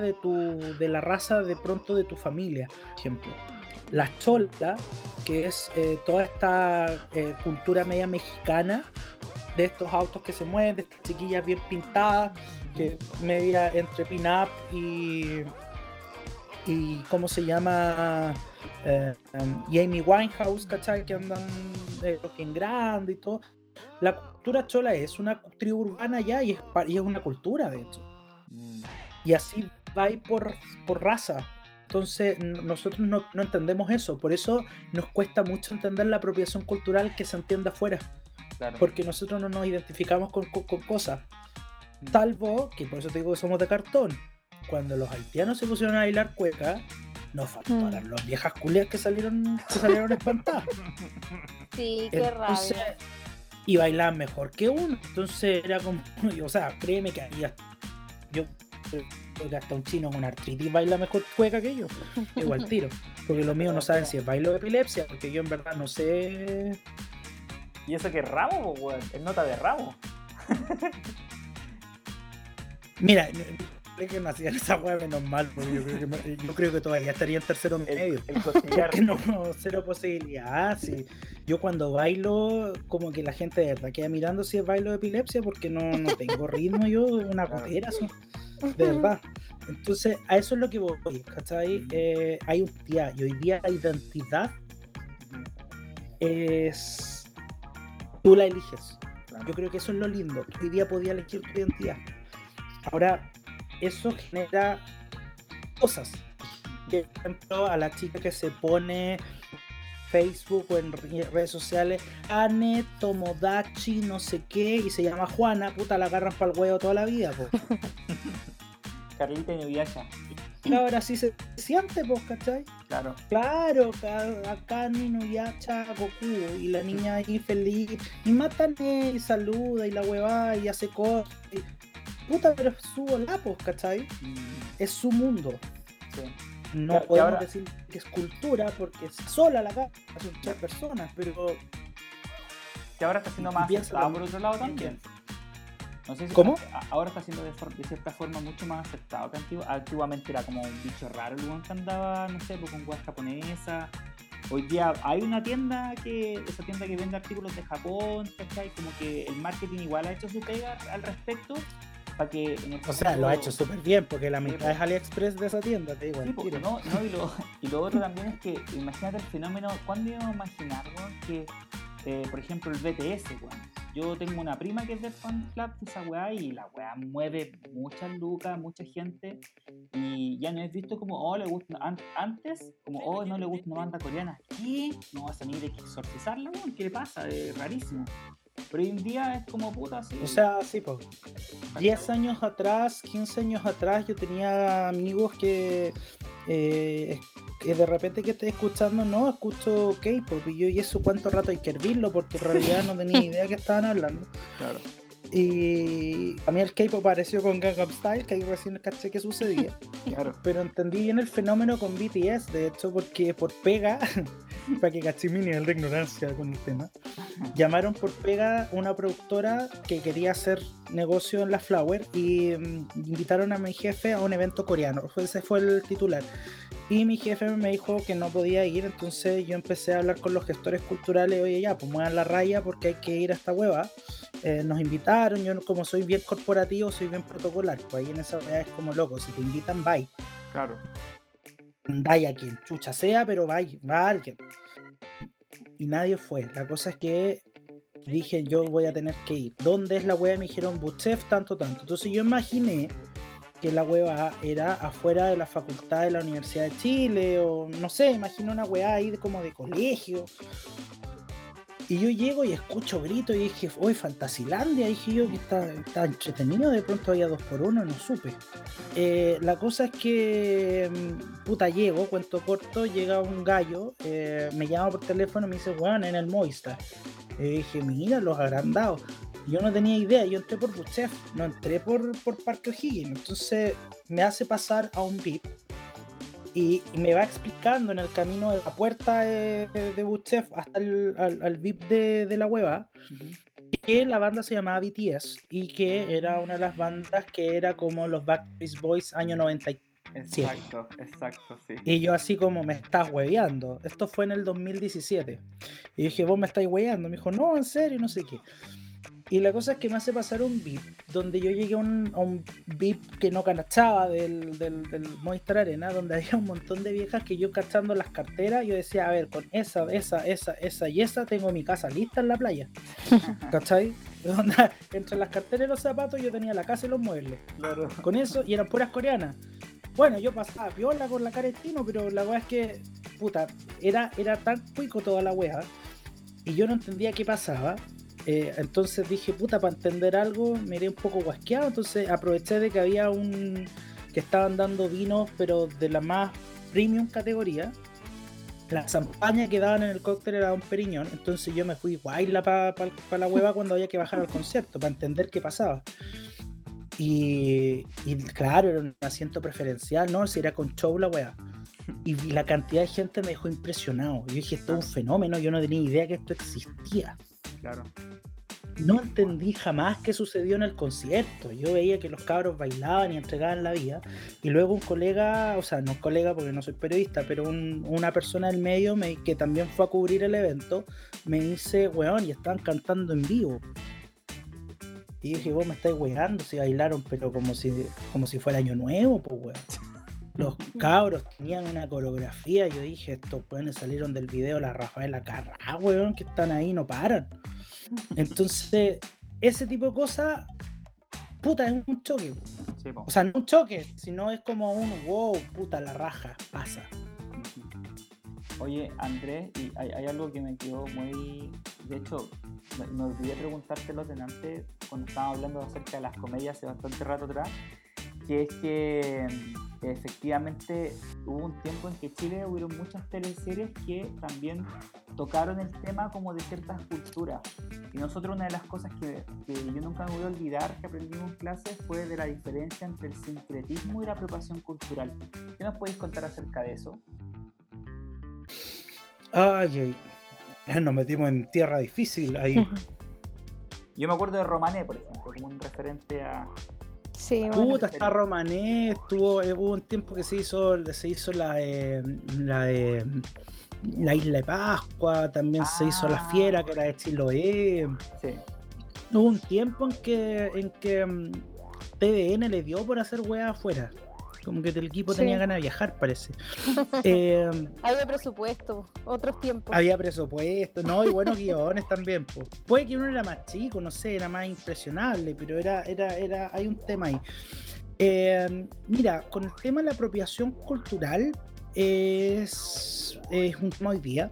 de, tu, de la raza de pronto de tu familia, por ejemplo. La chola, que es eh, toda esta eh, cultura media mexicana, de estos autos que se mueven, de estas chiquillas bien pintadas, que media entre pin-up y, y cómo se llama eh, y Amy Winehouse, ¿cachai? Que andan de en grande y todo. La cultura chola es una tribu urbana ya y es, y es una cultura, de hecho. Mm. Y así va por, por raza. Entonces nosotros no, no, entendemos eso, por eso nos cuesta mucho entender la apropiación cultural que se entiende afuera. Porque nosotros no nos identificamos con, con, con cosas. Salvo que por eso te digo que somos de cartón. Cuando los haitianos se pusieron a bailar cueca, nos faltaron mm. las viejas culias que salieron, que salieron espantadas. Sí, qué raro. Y bailaban mejor que uno. Entonces era como. O sea, créeme que había. Yo que hasta un chino con artritis baila mejor cueca que yo. Igual tiro. Porque los míos no saben si es bailo de epilepsia, porque yo en verdad no sé. ¿Y eso que es ramo, weón? Es nota de ramo. Mira, que no hacían esa weá, menos mal, porque yo creo, que, yo creo que todavía estaría en tercero medio. El, el no, cero posibilidad, sí. Yo cuando bailo, como que la gente de verdad queda mirando si es bailo de epilepsia, porque no, no tengo ritmo yo, una gotera, de verdad. Entonces, a eso es lo que voy, ¿cachai? Eh, hay un día, y hoy día la identidad es. Tú la eliges. Yo creo que eso es lo lindo. Hoy día podía elegir tu identidad. Ahora, eso genera cosas. Por ejemplo, a la chica que se pone Facebook o en redes sociales, Ane Tomodachi, no sé qué, y se llama Juana, puta, la agarran para el huevo toda la vida, Carlita Inuyasha. Ahora sí se siente, pues, ¿cachai? Claro. Claro, acá Inuyasha, Goku, y la niña ahí feliz, y matan y saluda, y la hueva, y hace cosas. Puta, pero es su volá, pues, ¿cachai? Mm. Es su mundo. No podemos decir que es cultura porque es sola la casa, son tres personas, pero. Que ahora está siendo más aceptado por otro lado también. No sé si ¿Cómo? ahora está siendo de, cierta forma mucho más aceptado que antiguamente. era como un bicho raro el que andaba, no sé, pues, con guas japonesa. Hoy día hay una tienda que, esa tienda que vende artículos de Japón, ¿cachai? Como que el marketing igual ha hecho su pega al respecto para que o sea, lo ha hecho súper bien, porque la mitad es AliExpress de esa tienda, te digo. Sí, no, no, y, lo, y, lo, otro también es que, imagínate el fenómeno, ¿cuándo íbamos a imaginar, que, eh, por ejemplo, el BTS, Yo tengo una prima que es de fan club de esa weá y la weá mueve muchas lucas, mucha gente y ya no es visto como, oh, le gusta, antes, como, oh, no le gusta una banda coreana. ¿Qué? No vas a venir a exorcizarla, weón, ¿qué le pasa? Es rarísimo. Pero hoy en día es como puta, sí. O sea, sí, pues. 10 años atrás, 15 años atrás, yo tenía amigos que, eh, que de repente que estoy escuchando, no, escucho K-pop. Y yo, ¿y eso cuánto rato hay que hervirlo? Porque en realidad no tenía idea que estaban hablando. Claro. Y a mí el K-pop apareció con Gangnam Style, que ahí recién caché que sucedía. Claro. Pero entendí bien el fenómeno con BTS, de hecho, porque por pega, para que caché mi nivel de ignorancia con el tema, llamaron por pega una productora que quería hacer negocio en la Flower y mm, invitaron a mi jefe a un evento coreano. Ese fue el titular. Y mi jefe me dijo que no podía ir, entonces yo empecé a hablar con los gestores culturales, oye ya, pues muevan la raya porque hay que ir a esta hueva. Eh, nos invitaron, yo como soy bien corporativo, soy bien protocolar, pues ahí en esa hueva es como loco, si te invitan, bye. Claro. Vaya quien chucha sea, pero bye, va alguien. Y nadie fue. La cosa es que dije, yo voy a tener que ir. ¿Dónde es la hueva? Me dijeron, Buchef, tanto, tanto. Entonces yo imaginé que la hueva era afuera de la facultad de la Universidad de Chile, o no sé, imagino una hueá ahí como de colegio. Y yo llego y escucho gritos y dije, uy, Fantasilandia, dije yo que está, está, entretenido, de pronto había dos por uno, no supe. Eh, la cosa es que, mm, puta, llego, cuento corto, llega un gallo, eh, me llama por teléfono y me dice, weón, en el Movistar. Y dije, mira, los agrandados. Yo no tenía idea, yo entré por Buchef, no entré por, por Parque O'Higgins. Entonces me hace pasar a un VIP y, me va explicando en el camino de la puerta de, de hasta el al, VIP de, la hueva que la banda se llamaba BTS y que era una de las bandas que era como los Backstreet Boys año 90. Exacto, exacto, sí. Y yo así como me estás hueveando. Esto fue en el 2017. Y dije, vos me estáis hueveando. Me dijo, no, en serio, no sé qué. Y la cosa es que me hace pasar un VIP, donde yo llegué a un, un VIP que no canachaba del, del, del, Movistar Arena, donde había un montón de viejas que yo cachando las carteras, yo decía, a ver, con esa, esa, esa, esa y esa tengo mi casa lista en la playa. ¿Cachai? Donde, entre las carteras y los zapatos yo tenía la casa y los muebles. Con eso, y eran puras coreanas. Bueno, yo pasaba viola con la cara de tino, pero la weá es que, puta, era, era tan cuico toda la weá. Y yo no entendía qué pasaba. Eh, entonces dije, puta, para entender algo, me iré un poco guasqueado. Entonces aproveché de que había un. que estaban dando vinos, pero de la más premium categoría. La champaña que daban en el cóctel era un periñón. Entonces yo me fui guayla para la hueva cuando había que bajar al concierto, para entender qué pasaba. Y, claro, era un asiento preferencial, ¿no? Si era con show la wea. Y la cantidad de gente me dejó impresionado. Yo dije, esto es un fenómeno, yo no tenía idea que esto existía. Claro. no entendí jamás qué sucedió en el concierto. Yo veía que los cabros bailaban y entregaban la vida. Y luego un colega, o sea, no un colega porque no soy periodista, pero una persona del medio me, que también fue a cubrir el evento, me dice, weón, y estaban cantando en vivo. Y dije, vos me estáis weando, si bailaron, pero como si, como si fuera año nuevo, pues weón. Los cabros tenían una coreografía. Yo dije, estos weones salieron del video la Rafaela Carrá, weón, que están ahí, no paran. Entonces, ese tipo de cosas, puta, es un choque. o sea, no un choque, sino es como un wow, puta, la raja, pasa. Oye, Andrés, y hay, algo que me quedó muy. De hecho, me, olvidé preguntártelo delante cuando estábamos hablando acerca de las comedias hace bastante rato atrás, que es que efectivamente hubo un tiempo en que Chile hubo muchas teleseries que también tocaron el tema como de ciertas culturas. Y nosotros una de las cosas que, yo nunca me voy a olvidar que aprendimos en clase fue de la diferencia entre el sincretismo y la apropiación cultural. ¿Qué nos podéis contar acerca de eso? Ay, nos metimos en tierra difícil ahí. Yo me acuerdo de Romané, por ejemplo, como un referente a, Sí, Puta, está Romané, estuvo, eh, hubo un tiempo que se hizo, se hizo la, la de la isla de Pascua, también se hizo La Fiera, que era de Chiloé. Sí. Hubo un tiempo en que, en que mm, TVN le dio por hacer weas afuera. Como que el equipo tenía ganas de viajar, parece. Eh, había presupuesto, otros tiempos. Había presupuesto, no, y buenos guiones también. Puede que uno era más chico, no sé, era más impresionable, pero era, era, era, hay un tema ahí. Eh, mira, con el tema de la apropiación cultural, es, es un tema hoy día.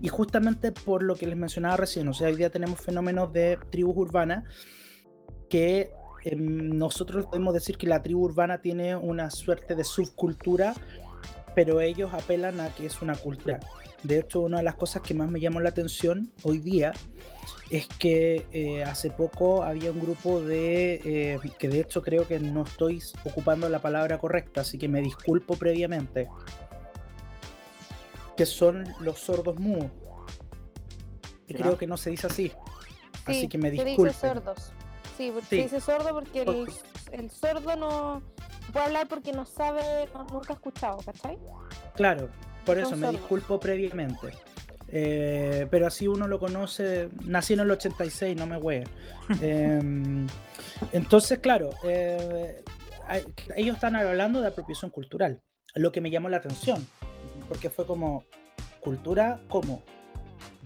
Y justamente por lo que les mencionaba recién, o sea, hoy día tenemos fenómenos de tribus urbanas que nosotros podemos decir que la tribu urbana tiene una suerte de subcultura, pero ellos apelan a que es una cultura. De hecho, una de las cosas que más me llamó la atención hoy día es que eh, hace poco había un grupo de, eh, que de hecho creo que no estoy ocupando la palabra correcta, así que me disculpo previamente, que son los sordos mudos. Y creo que no se dice así. así que me disculpen. Se dice sordos. Sí, se dice sordo porque el, sordo no puede hablar porque no sabe, nunca ha escuchado, ¿cachai? Claro, por eso me disculpo previamente. Eh, pero así uno lo conoce, nací en el 86, no me huele. Em, entonces, claro, eh, ellos están hablando de apropiación cultural, lo que me llamó la atención porque fue como, ¿cultura cómo?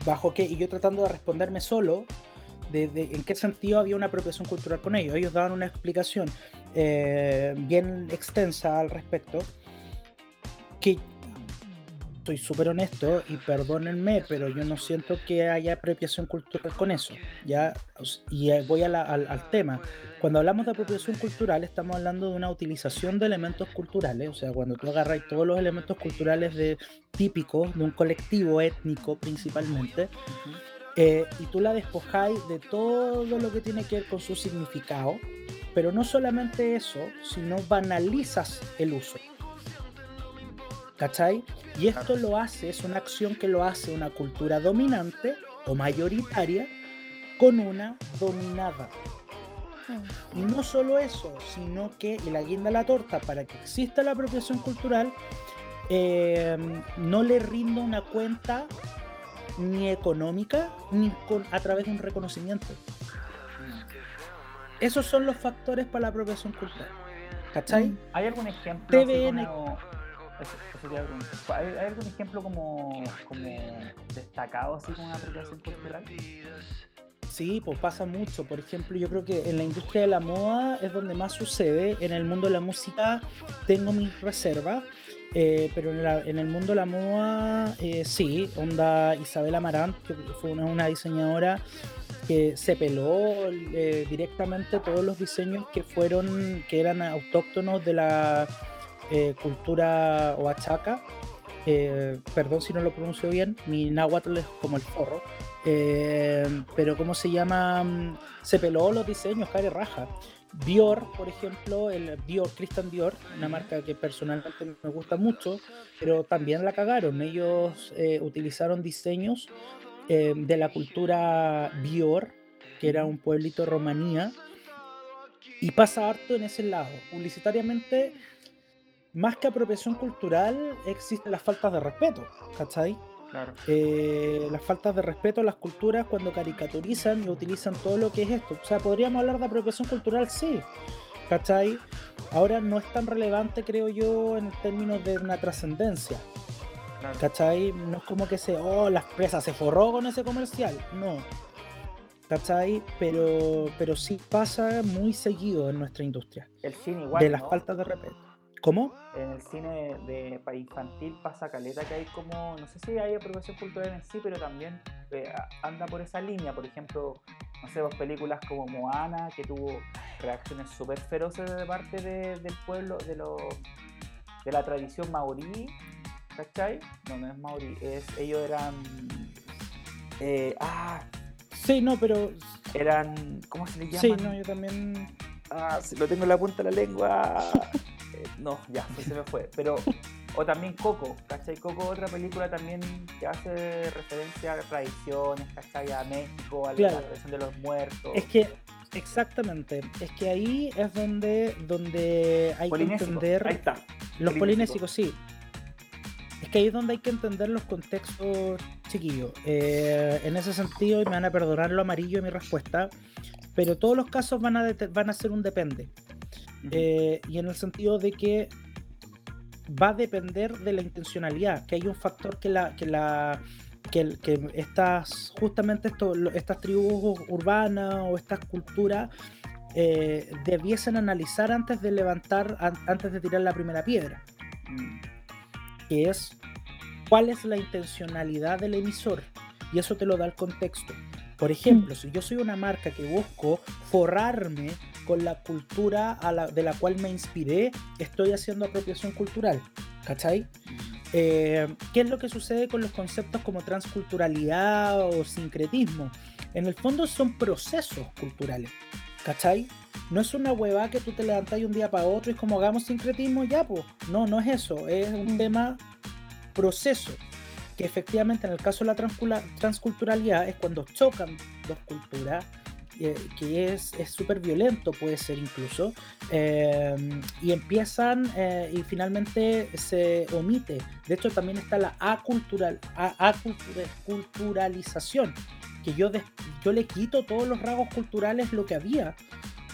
¿Bajo qué? Y yo tratando de responderme solo de, en qué sentido había una apropiación cultural con ellos. Ellos daban una explicación eh, bien extensa al respecto, que estoy súper honesto y perdónenme, pero yo no siento que haya apropiación cultural con eso. ¿ya? Y eh, voy al, al, tema. Cuando hablamos de apropiación cultural, estamos hablando de una utilización de elementos culturales, o sea, cuando tú agarras todos los elementos culturales de, típicos de un colectivo étnico principalmente, eh, y tú la despojáis de todo lo que tiene que ver con su significado, pero no solamente eso, sino banalizas el uso. ¿Cachai? Y esto lo hace, es una acción que lo hace una cultura dominante o mayoritaria con una dominada. Y no solo eso, sino que la guinda la torta para que exista la apropiación cultural eh, no le rinda una cuenta ni económica ni con, a través de un reconocimiento. Esos son los factores para la apropiación cultural. ¿Cachai? ¿Hay algún ejemplo? TVN, ¿Hay, algún ejemplo como, destacado así con una apropiación cultural? Sí, pues pasa mucho. Por ejemplo, yo creo que en la industria de la moda es donde más sucede. En el mundo de la música tengo mis reservas. Eh, pero en, el mundo de la moda, eh, sí, onda Isabel Amarant, que fue una, diseñadora que se peló eh, directamente todos los diseños que fueron, que eran autóctonos de la cultura oaxaca. Perdón si no lo pronuncio bien, mi náhuatl es como el forro. Pero ¿cómo se llama? Mm, se peló los diseños, care raja. Dior, por ejemplo, el Dior, Christian Dior, una marca que personalmente me gusta mucho, pero también la cagaron. Ellos utilizaron diseños de la cultura Dior que era un pueblito romanía, y pasa harto en ese lado. Publicitariamente, más que apropiación cultural, existen las faltas de respeto, ¿cachai? Eh, las faltas de respeto a las culturas cuando caricaturizan y utilizan todo lo que es esto. O sea, podríamos hablar de apropiación cultural, sí, ¿cachai? Ahora no es tan relevante, creo yo, en términos de una trascendencia. ¿Cachai? No es como que se, oh, la empresa se forró con ese comercial. No. ¿Cachai? Pero, pero sí pasa muy seguido en nuestra industria. El cine igual. De las faltas de respeto. ¿Cómo? En el cine de, para infantil pasa caleta que hay como, no sé si hay apropiación cultural en sí, pero también eh, anda por esa línea. Por ejemplo, no sé, dos películas como Moana, que tuvo reacciones súper feroces de parte del pueblo, de, lo, de la tradición maorí, ¿cachai? No, no es maorí, es, ellos eran... Eh, ah, Sí, no, pero. Eran. ¿Cómo se le llama? Sí, no, yo también. Ah, si lo tengo en la punta de la lengua. No, ya, se me fue. Pero. O también Coco, ¿cachai? Coco, otra película también que hace referencia a tradiciones, ¿cachai? A México, a la tradición de los muertos. Es que, exactamente, es que ahí es donde, donde hay que entender. Ahí está. Los polinésicos, sí que ahí es donde hay que entender los contextos, chiquillos. Eh, en ese sentido, y me van a perdonar lo amarillo de mi respuesta, pero todos los casos van a, van a ser un depende. Eh, y en el sentido de que va a depender de la intencionalidad, que hay un factor que la, que la que, que estas, justamente esto, estas tribus urbanas o estas culturas eh, debiesen analizar antes de levantar, antes de tirar la primera piedra. Mm. Que es cuál es la intencionalidad del emisor y eso te lo da el contexto. Por ejemplo, si yo soy una marca que busco forrarme con la cultura de la cual me inspiré, estoy haciendo apropiación cultural. ¿Cachai? Eh, ¿Qué es lo que sucede con los conceptos como transculturalidad o sincretismo? En el fondo son procesos culturales. ¿Cachai? No es una hueva que tú te levantas un día para otro y es como hagamos sincretismo ya, pues. No, no es eso. Es un tema proceso que efectivamente en el caso de la transculturalidad es cuando chocan dos culturas, que es súper violento, puede ser incluso, eh, y empiezan eh, y finalmente se omite. De hecho, también está la acultural, aculturalización, que yo, yo le quito todos los rasgos culturales lo que había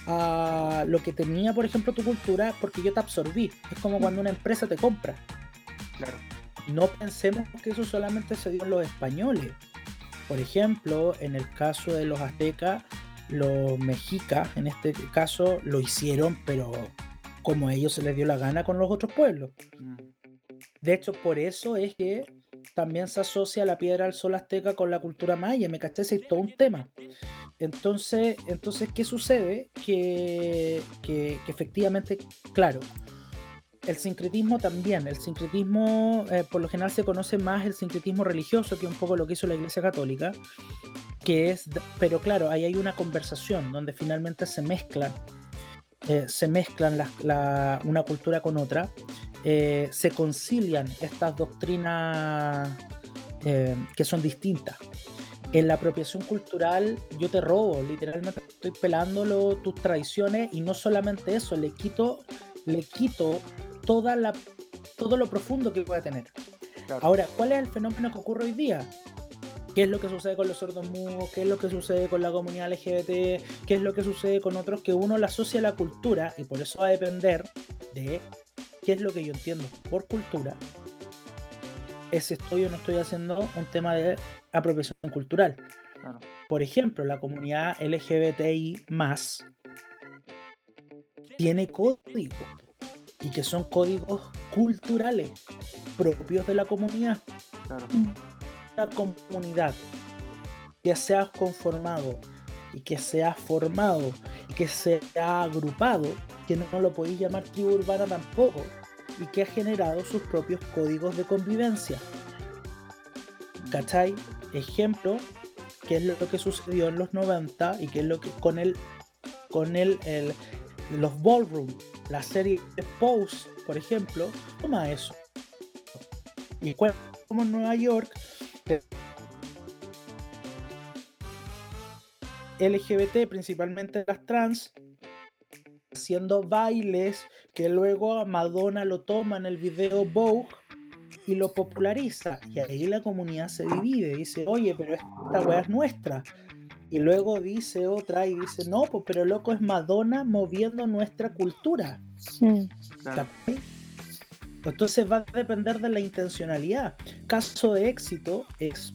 a lo que tenía, por ejemplo, tu cultura, porque yo te absorbí. Es como cuando una empresa te compra. Claro no pensemos que eso solamente se dio en los españoles. Por ejemplo, en el caso de los aztecas, los mexicas, en este caso, lo hicieron, pero como a ellos se les dio la gana con los otros pueblos. Mm. De hecho, por eso es que también se asocia la piedra al sol azteca con la cultura maya, me caché, es todo un tema. Entonces, entonces ¿qué sucede? Que, que efectivamente, claro, el sincretismo también. El sincretismo, eh, por lo general, se conoce más el sincretismo religioso, que un poco lo que hizo la Iglesia Católica. Que es, pero claro, ahí hay una conversación donde finalmente se mezclan, eh, se mezclan una cultura con otra, eh, se concilian estas doctrinas que son distintas. En la apropiación cultural yo te robo, literalmente estoy pelando tus tradiciones y no solamente eso, le quito, le quito toda la, todo lo profundo que puede tener. Ahora, ¿cuál es el fenómeno que ocurre hoy día? ¿Qué es lo que sucede con los sordos mudos? ¿Qué es lo que sucede con la comunidad LGBT? ¿Qué es lo que sucede con otros? Que uno le asocia a la cultura y por eso va a depender de qué es lo que yo entiendo por cultura. Es estoy o no estoy haciendo un tema de apropiación cultural. Por ejemplo, la comunidad LGBTI más tiene código y que son códigos culturales propios de la comunidad. Una comunidad que se ha conformado y que se ha formado y que se ha agrupado, que no, lo podéis llamar tribu urbana tampoco, y que ha generado sus propios códigos de convivencia. ¿Cachai? Ejemplo, que es lo que sucedió en los 90 y que es lo que con el con el, el los ballroom la serie Pose, por ejemplo, toma eso. Y como en Nueva York, LGBT, principalmente las trans, haciendo bailes que luego Madonna lo toma en el video Vogue y lo populariza. Y ahí la comunidad se divide, dice, oye, pero esta weá es nuestra. Y luego dice otra y dice, no, pues pero loco es Madonna moviendo nuestra cultura. Entonces va a depender de la intencionalidad. Caso de éxito es,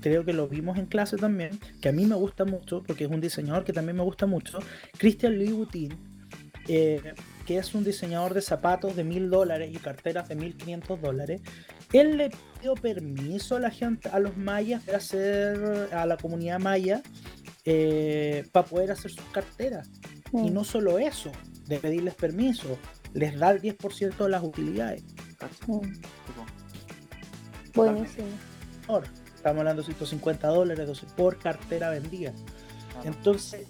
creo que lo vimos en clase también, que a mí me gusta mucho, porque es un diseñador que también me gusta mucho, Christian Louboutin, eh, que es un diseñador de zapatos de mil dólares y carteras de mil quinientos dólares. Él le pidió permiso a la gente, a los mayas, para hacer, a la comunidad maya, eh, para poder hacer sus carteras. Y mm. no solo eso, de pedirles permiso, les da el 10% de las utilidades. Mm. Buenísimo. Estamos hablando de 150 dólares por cartera vendida. Entonces,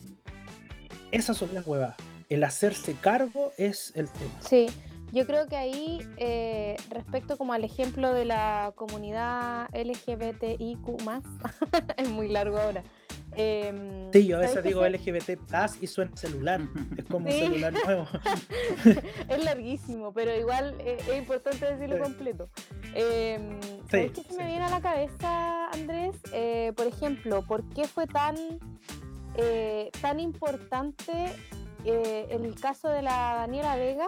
esas son las huevas. El hacerse cargo es el tema. Sí, yo creo que ahí, eh, respecto como al ejemplo de la comunidad LGBTIQ, es muy largo ahora. Eh, sí, yo a veces digo LGBT plus y suena celular. Es como un celular nuevo. es larguísimo, pero igual eh, es importante decirlo completo. Eh, ¿Sabes qué se me viene a la cabeza, Andrés? Eh, por ejemplo, ¿por qué fue tan, tan importante el caso de la Daniela Vega,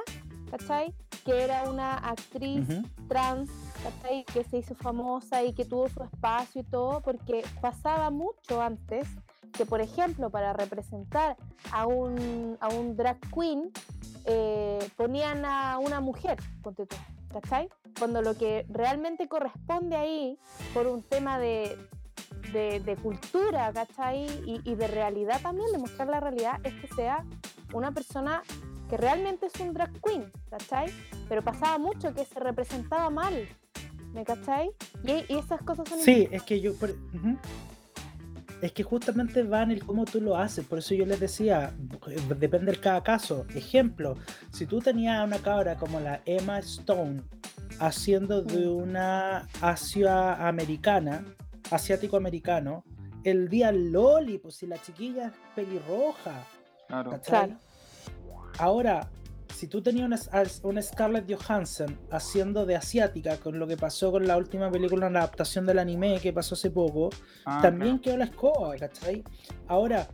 ¿cachai? Que era una actriz trans que se hizo famosa y que tuvo su espacio y todo, porque pasaba mucho antes que, por ejemplo, para representar a un, a un drag queen, eh, ponían a una mujer, ponte tú, ¿cachai? Cuando lo que realmente corresponde ahí, por un tema de, de, cultura, ¿cachai? Y, y, de realidad también, de mostrar la realidad, es que sea una persona que realmente es un drag queen, ¿cachai? Pero pasaba mucho que se representaba mal, ¿Me cacháis? Y, esas cosas son... Sí, es que yo... Es que justamente va en el cómo tú lo haces, por eso yo les decía, depende de cada caso. Ejemplo, si tú tenías una cabra como la Emma Stone haciendo de una asia americana, asiático-americano, el día Loli, pues si la chiquilla es pelirroja. Claro. claro. Ahora, si tú tenías una, Scarlett Johansson haciendo de asiática, con lo que pasó con la última película, la adaptación del anime que pasó hace poco, ah, también quedó la escoba, ¿cachai? Ahora,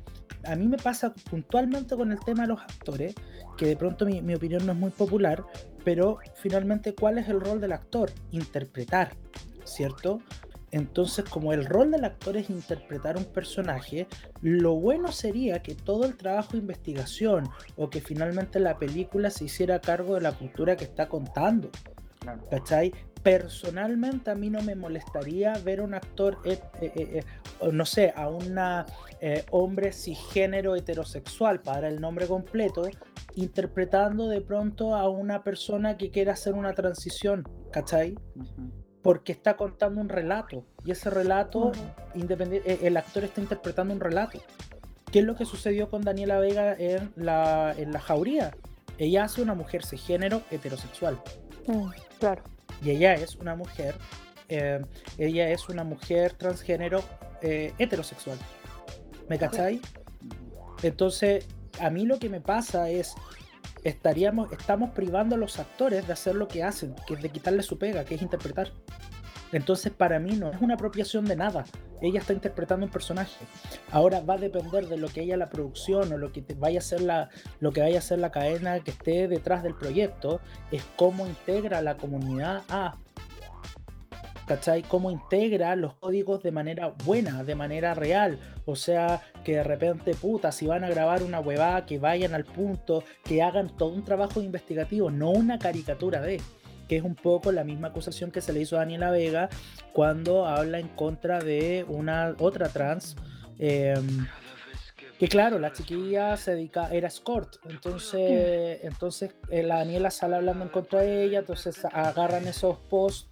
a mí me pasa puntualmente con el tema de los actores, que de pronto mi, mi opinión no es muy popular, pero finalmente, ¿cuál es el rol del actor? Interpretar, ¿cierto? Entonces, como el rol del actor es interpretar un personaje, lo bueno sería que todo el trabajo de investigación o que finalmente la película se hiciera cargo de la cultura que está contando. ¿Cachai? Personalmente a mí no me molestaría ver a un actor, eh, eh, eh, no sé, a un hombre cisgénero heterosexual, para el nombre completo, interpretando de pronto a una persona que quiera hacer una transición, ¿cachai? Porque está contando un relato y ese relato, independiente, e, el actor está interpretando un relato. ¿Qué es lo que sucedió con Daniela Vega en la, en la jauría? Ella hace una mujer género heterosexual. Mm, claro. Y ella es una mujer, eh, ella es una mujer transgénero eh, heterosexual. ¿Me cacháis? Entonces, a mí lo que me pasa es, estaríamos, estamos privando a los actores de hacer lo que hacen, que es de quitarle su pega, que es interpretar. Entonces para mí no es una apropiación de nada. Ella está interpretando un personaje. Ahora va a depender de lo que haya la producción o lo que vaya a ser la, lo que vaya a ser la cadena que esté detrás del proyecto, es cómo integra la comunidad a ¿cachai? Cómo integra los códigos de manera buena, de manera real. O sea, que de repente, puta, si van a grabar una huevada, que vayan al punto, que hagan todo un trabajo investigativo, no una caricatura de que es un poco la misma acusación que se le hizo a Daniela Vega cuando habla en contra de una otra trans. Em, que claro, la chiquilla se dedica, era escort, entonces, entonces eh, la Daniela sale hablando en contra de ella, entonces agarran esos posts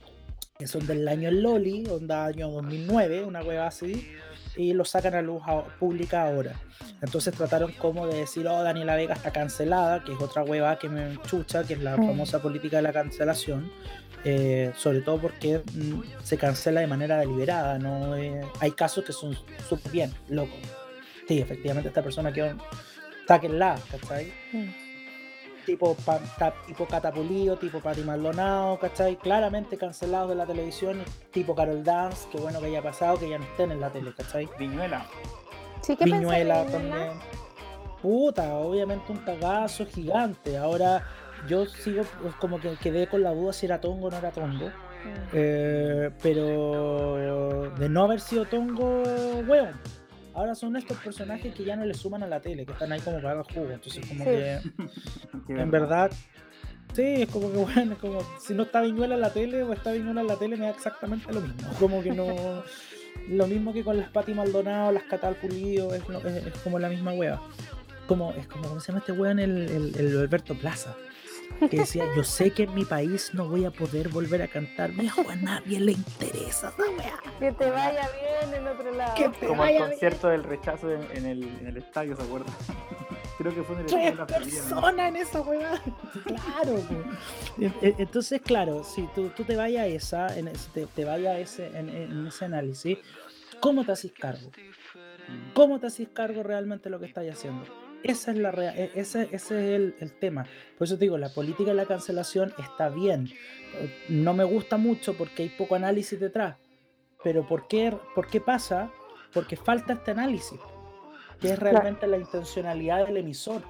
que son del año Loli, onda año 2009, una hueva así, y lo sacan a luz pública ahora. Entonces trataron como de decir, oh, Daniela Vega está cancelada, que es otra hueva que me chucha, que es la mm. famosa política de la cancelación, eh, sobre todo porque mm, se cancela de manera deliberada, ¿no? Eh, hay casos que son súper bien, locos. sí, efectivamente esta persona quedó, la ¿cachai? Mm. Tipo, tipo Catapulido, tipo Pati Maldonado, ¿cachai? Claramente cancelados de la televisión, tipo Carol Dance, que bueno que haya pasado, que ya no estén en la tele, ¿cachai? Viñuela. Sí, ¿qué Viñuela también. Puta, obviamente un cagazo gigante. Ahora yo sigo pues, como que quedé con la duda si era Tongo o no era Tongo. Mm. Eh, pero de no haber sido Tongo, weón. Ahora son estos personajes que ya no le suman a la tele, que están ahí como para el jugo. Entonces, como que. en verdad. Sí, es como que, bueno, es como si no está Viñuela en la tele o está Viñuela en la tele, me da exactamente lo mismo. Como que no. lo mismo que con las Pati Maldonado, las Catal Pulido, es, es, como la misma wea. Como, es como, ¿cómo se llama este weón? El, el Alberto Plaza que decía, yo sé que en mi país no voy a poder volver a cantar, viejo, a nadie le interesa esa Que te vaya bien en otro lado. Como el concierto del rechazo en, el, en, el, estadio, ¿se acuerdan? Creo que fue en el estadio. la persona en esa weá. Claro. E, entonces, claro, si tú, tú te vayas a esa, en, te, te vayas a ese, en, ese análisis, ¿cómo te haces cargo? ¿Cómo te haces cargo realmente de lo que estás haciendo? Esa es la e, ese, ese, es el, tema. Por eso te digo, la política de la cancelación está bien. No me gusta mucho porque hay poco análisis detrás. Pero ¿por qué, por qué pasa? Porque falta este análisis. ¿Qué es realmente la intencionalidad del emisor?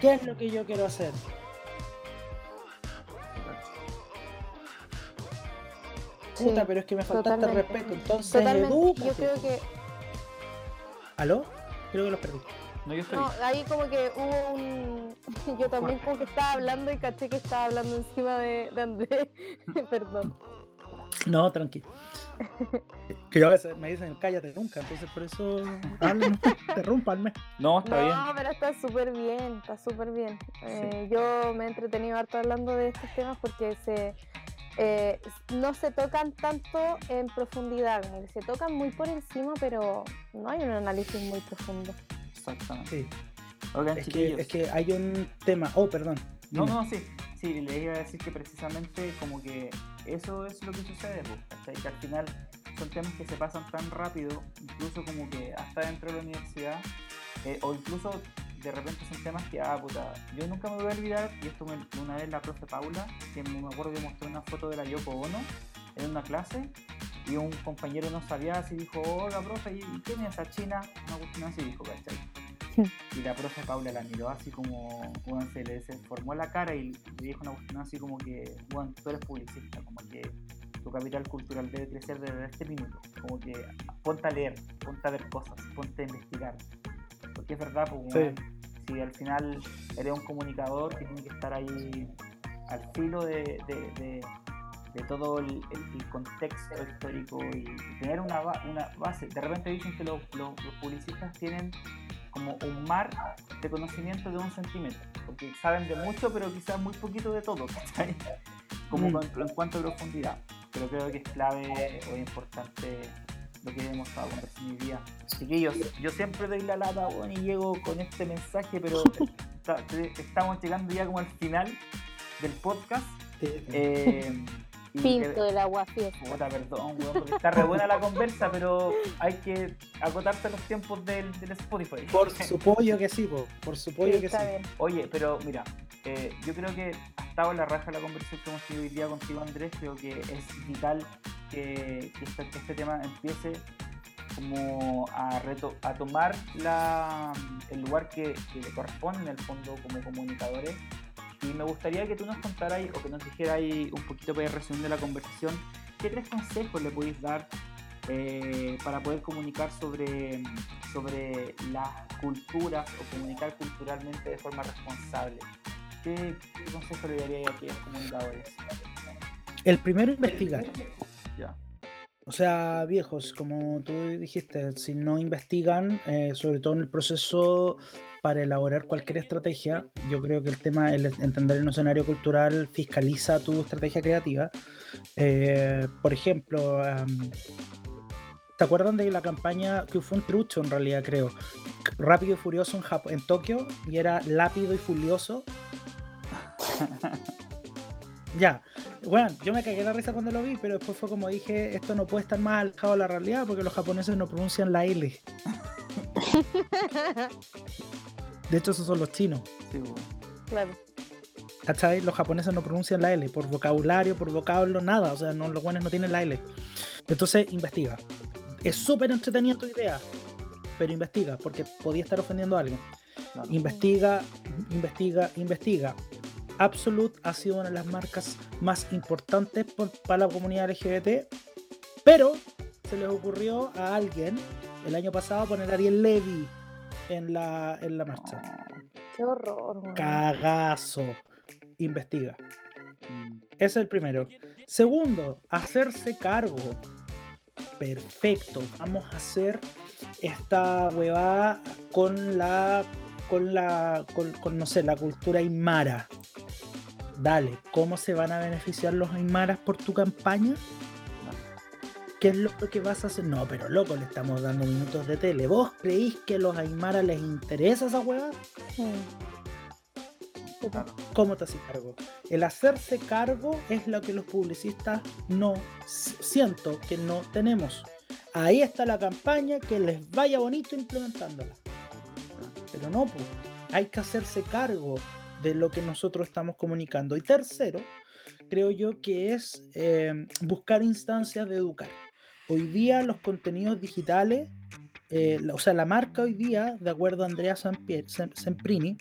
¿Qué es lo que yo quiero hacer? Puta, pero es que me faltaste respeto. Entonces, Yo creo que. ¿Aló? Creo que lo perdí. No, yo estoy... no, ahí como que hubo un. Yo también como que estaba hablando y caché que estaba hablando encima de, de Andrés. Perdón. No, tranquilo. que yo a veces me dicen cállate nunca, entonces por eso hablen, interrúmpanme. No, está bien. No, pero está súper bien, está súper bien. Eh, yo me he entretenido harto hablando de estos temas porque se eh, no se tocan tanto en profundidad, se tocan muy por encima, pero no hay un análisis muy profundo. Exactamente. Sí. es, que, hay un tema. Oh, perdón. No, no, sí. Sí, le iba a decir que precisamente como que eso es lo que sucede, pues, que al final son temas que se pasan tan rápido, incluso como que hasta dentro de la universidad, eh, o incluso de repente son temas que, ah, puta, yo nunca me voy a olvidar, y esto me, una vez la profe Paula, que me acuerdo que mostró una foto de la Yoko Ono en una clase, y un compañero no sabía así dijo, hola profe, ¿y quién es esa china? Una cuestión así dijo, ¿cachai? Y la profe Paula la miró así como, bueno, se le formó la cara y le dijo una cuestión así como que, bueno, tú eres publicista, como que tu capital cultural debe crecer desde este minuto, como que ponte a leer, ponte a ver cosas, ponte a investigar. Porque es verdad, pues, si al final eres un comunicador que tiene que estar ahí al filo de, de de todo el, contexto histórico y tener una, una, base. De repente dicen que los, publicistas tienen como un mar de conocimiento de un centímetro, porque saben de mucho, pero quizás muy poquito de todo, Como mm. en, cuanto a profundidad. Pero creo que es clave o importante lo que hemos estado conversando hoy día. Chiquillos, yo siempre doy la lata bueno, y llego con este mensaje, pero estamos llegando ya como al final del podcast. Eh, Pinto del agua fiesta. Puta, perdón, weón, porque está re buena la conversa, pero hay que acotarse los tiempos del, del Spotify. Por supuesto que sí, por supuesto que sí. Oye, pero mira, eh, yo creo que ha estado en la raja la conversación que hemos tenido hoy día contigo, Andrés. Creo que es vital que, este, este, tema empiece como a, reto, a tomar la, el lugar que, que le corresponde en el fondo como comunicadores y me gustaría que tú nos contaras o que nos dijeras un poquito para resumen de la conversación, ¿qué tres consejos le podéis dar eh, para poder comunicar sobre, sobre las culturas o comunicar culturalmente de forma responsable? ¿Qué, qué consejo le daría a aquellos comunicadores? El primero, investigar. Ya. O sea, viejos, como tú dijiste, si no investigan, eh, sobre todo en el proceso para elaborar cualquier estrategia, yo creo que el tema, el entender el escenario cultural fiscaliza tu estrategia creativa. Eh, por ejemplo, ¿te acuerdan de la campaña que fue un trucho en realidad, creo? Rápido y Furioso en, en Tokio y era Lápido y Furioso. ya, bueno, yo me cagué la risa cuando lo vi, pero después fue como dije, esto no puede estar más alejado de la realidad porque los japoneses no pronuncian la L. De hecho, esos son los chinos. Sí, claro. ¿Cachai? Los japoneses no pronuncian la L por vocabulario, por vocablo, nada. O sea, no, los buenos no tienen la L. Entonces, investiga. Es súper entretenida tu idea, pero investiga, porque podía estar ofendiendo a alguien. Investiga, investiga, investiga. Absolute ha sido una de las marcas más importantes para la comunidad LGBT, pero se les ocurrió a alguien el año pasado poner a Ariel Levy en la, en la marcha. Qué horror. Cagazo. Investiga. Mm. Ese es el primero. Segundo, hacerse cargo. Perfecto. Vamos a hacer esta huevada con la. con la. con, no sé, la cultura aymara. Dale, ¿cómo se van a beneficiar los aymaras por tu campaña? ¿Qué es lo que vas a hacer? No, pero loco, le estamos dando minutos de tele. ¿Vos creéis que a los Aymara les interesa esa hueá? ¿Cómo te haces cargo? El hacerse cargo es lo que los publicistas no siento que no tenemos. Ahí está la campaña, que les vaya bonito implementándola. Pero no, pues, hay que hacerse cargo de lo que nosotros estamos comunicando. Y tercero, creo yo que es eh, buscar instancias de educar. Hoy día los contenidos digitales, eh, o sea, la marca hoy día, de acuerdo a Andrea Semprini,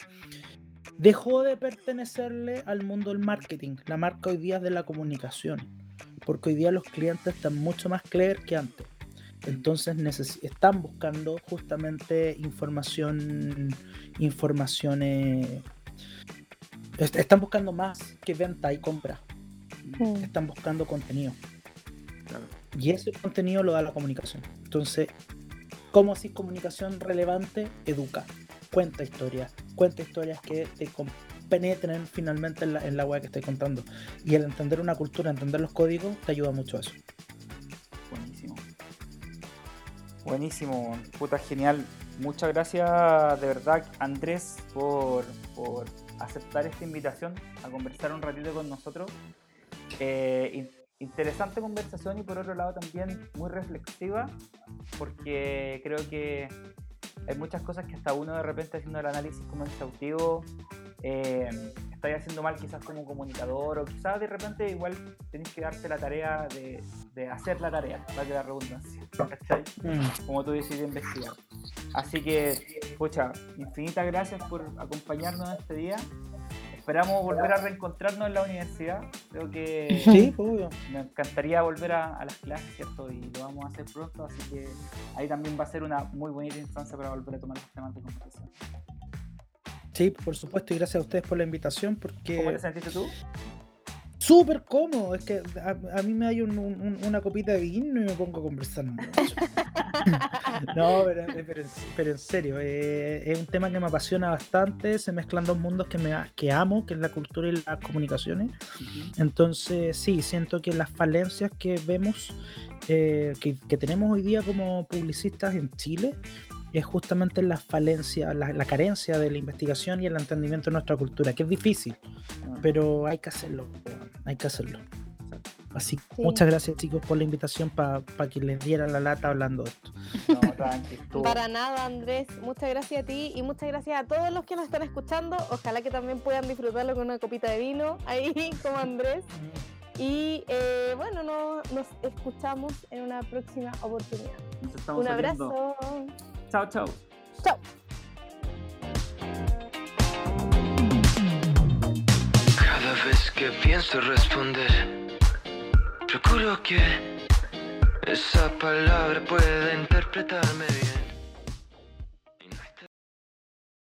dejó de pertenecerle al mundo del marketing. La marca hoy día es de la comunicación, porque hoy día los clientes están mucho más clever que antes. Entonces están buscando justamente información, informaciones, están buscando más que venta y compra. Mm. Están buscando contenido. Y ese contenido lo da la comunicación. Entonces, ¿cómo así comunicación relevante? Educa, cuenta historias, cuenta historias que te penetren finalmente en la, en la web que estoy contando. Y el entender una cultura, entender los códigos, te ayuda mucho a eso. Buenísimo. Buenísimo, puta genial. Muchas gracias de verdad, Andrés, por, por aceptar esta invitación a conversar un ratito con nosotros. Eh, interesante conversación y por otro lado también muy reflexiva, porque creo que hay muchas cosas que hasta uno de repente haciendo el análisis como exhaustivo eh, está haciendo mal quizás como comunicador o quizás de repente igual tenés que darte la tarea de, de hacer la tarea, para que la redundancia, mm. Como tú decides investigar. Así que, pucha, infinitas gracias por acompañarnos este día esperamos volver a reencontrarnos en la universidad. Creo que sí, obvio. me encantaría volver a, las clases, ¿cierto? Y lo vamos a hacer pronto, así que ahí también va a ser una muy bonita instancia para volver a tomar los temas de conversación. Sí, por supuesto, y gracias a ustedes por la invitación. Porque... ¿Cómo te sentiste tú? Súper cómodo. Es que a, mí me hay una copita de vino y me pongo a conversar. no, pero, en serio, eh, es un tema que me apasiona bastante. Se mezclan dos mundos que, me, que amo, que es la cultura y las comunicaciones. Entonces, sí, siento que las falencias que vemos, eh, que, que tenemos hoy día como publicistas en Chile, es justamente la falencia, la, carencia de la investigación y el entendimiento de nuestra cultura, que es difícil, ah. pero hay que hacerlo, hay que hacerlo. Así que muchas gracias chicos por la invitación para que les diera la lata hablando de esto. Para nada Andrés, muchas gracias a ti y muchas gracias a todos los que nos están escuchando. Ojalá que también puedan disfrutarlo con una copita de vino ahí como Andrés. Y eh, bueno, nos escuchamos en una próxima oportunidad. Un abrazo. Chao, chao. Chao. Cada vez que pienso responder, procuro que esa palabra pueda interpretarme bien.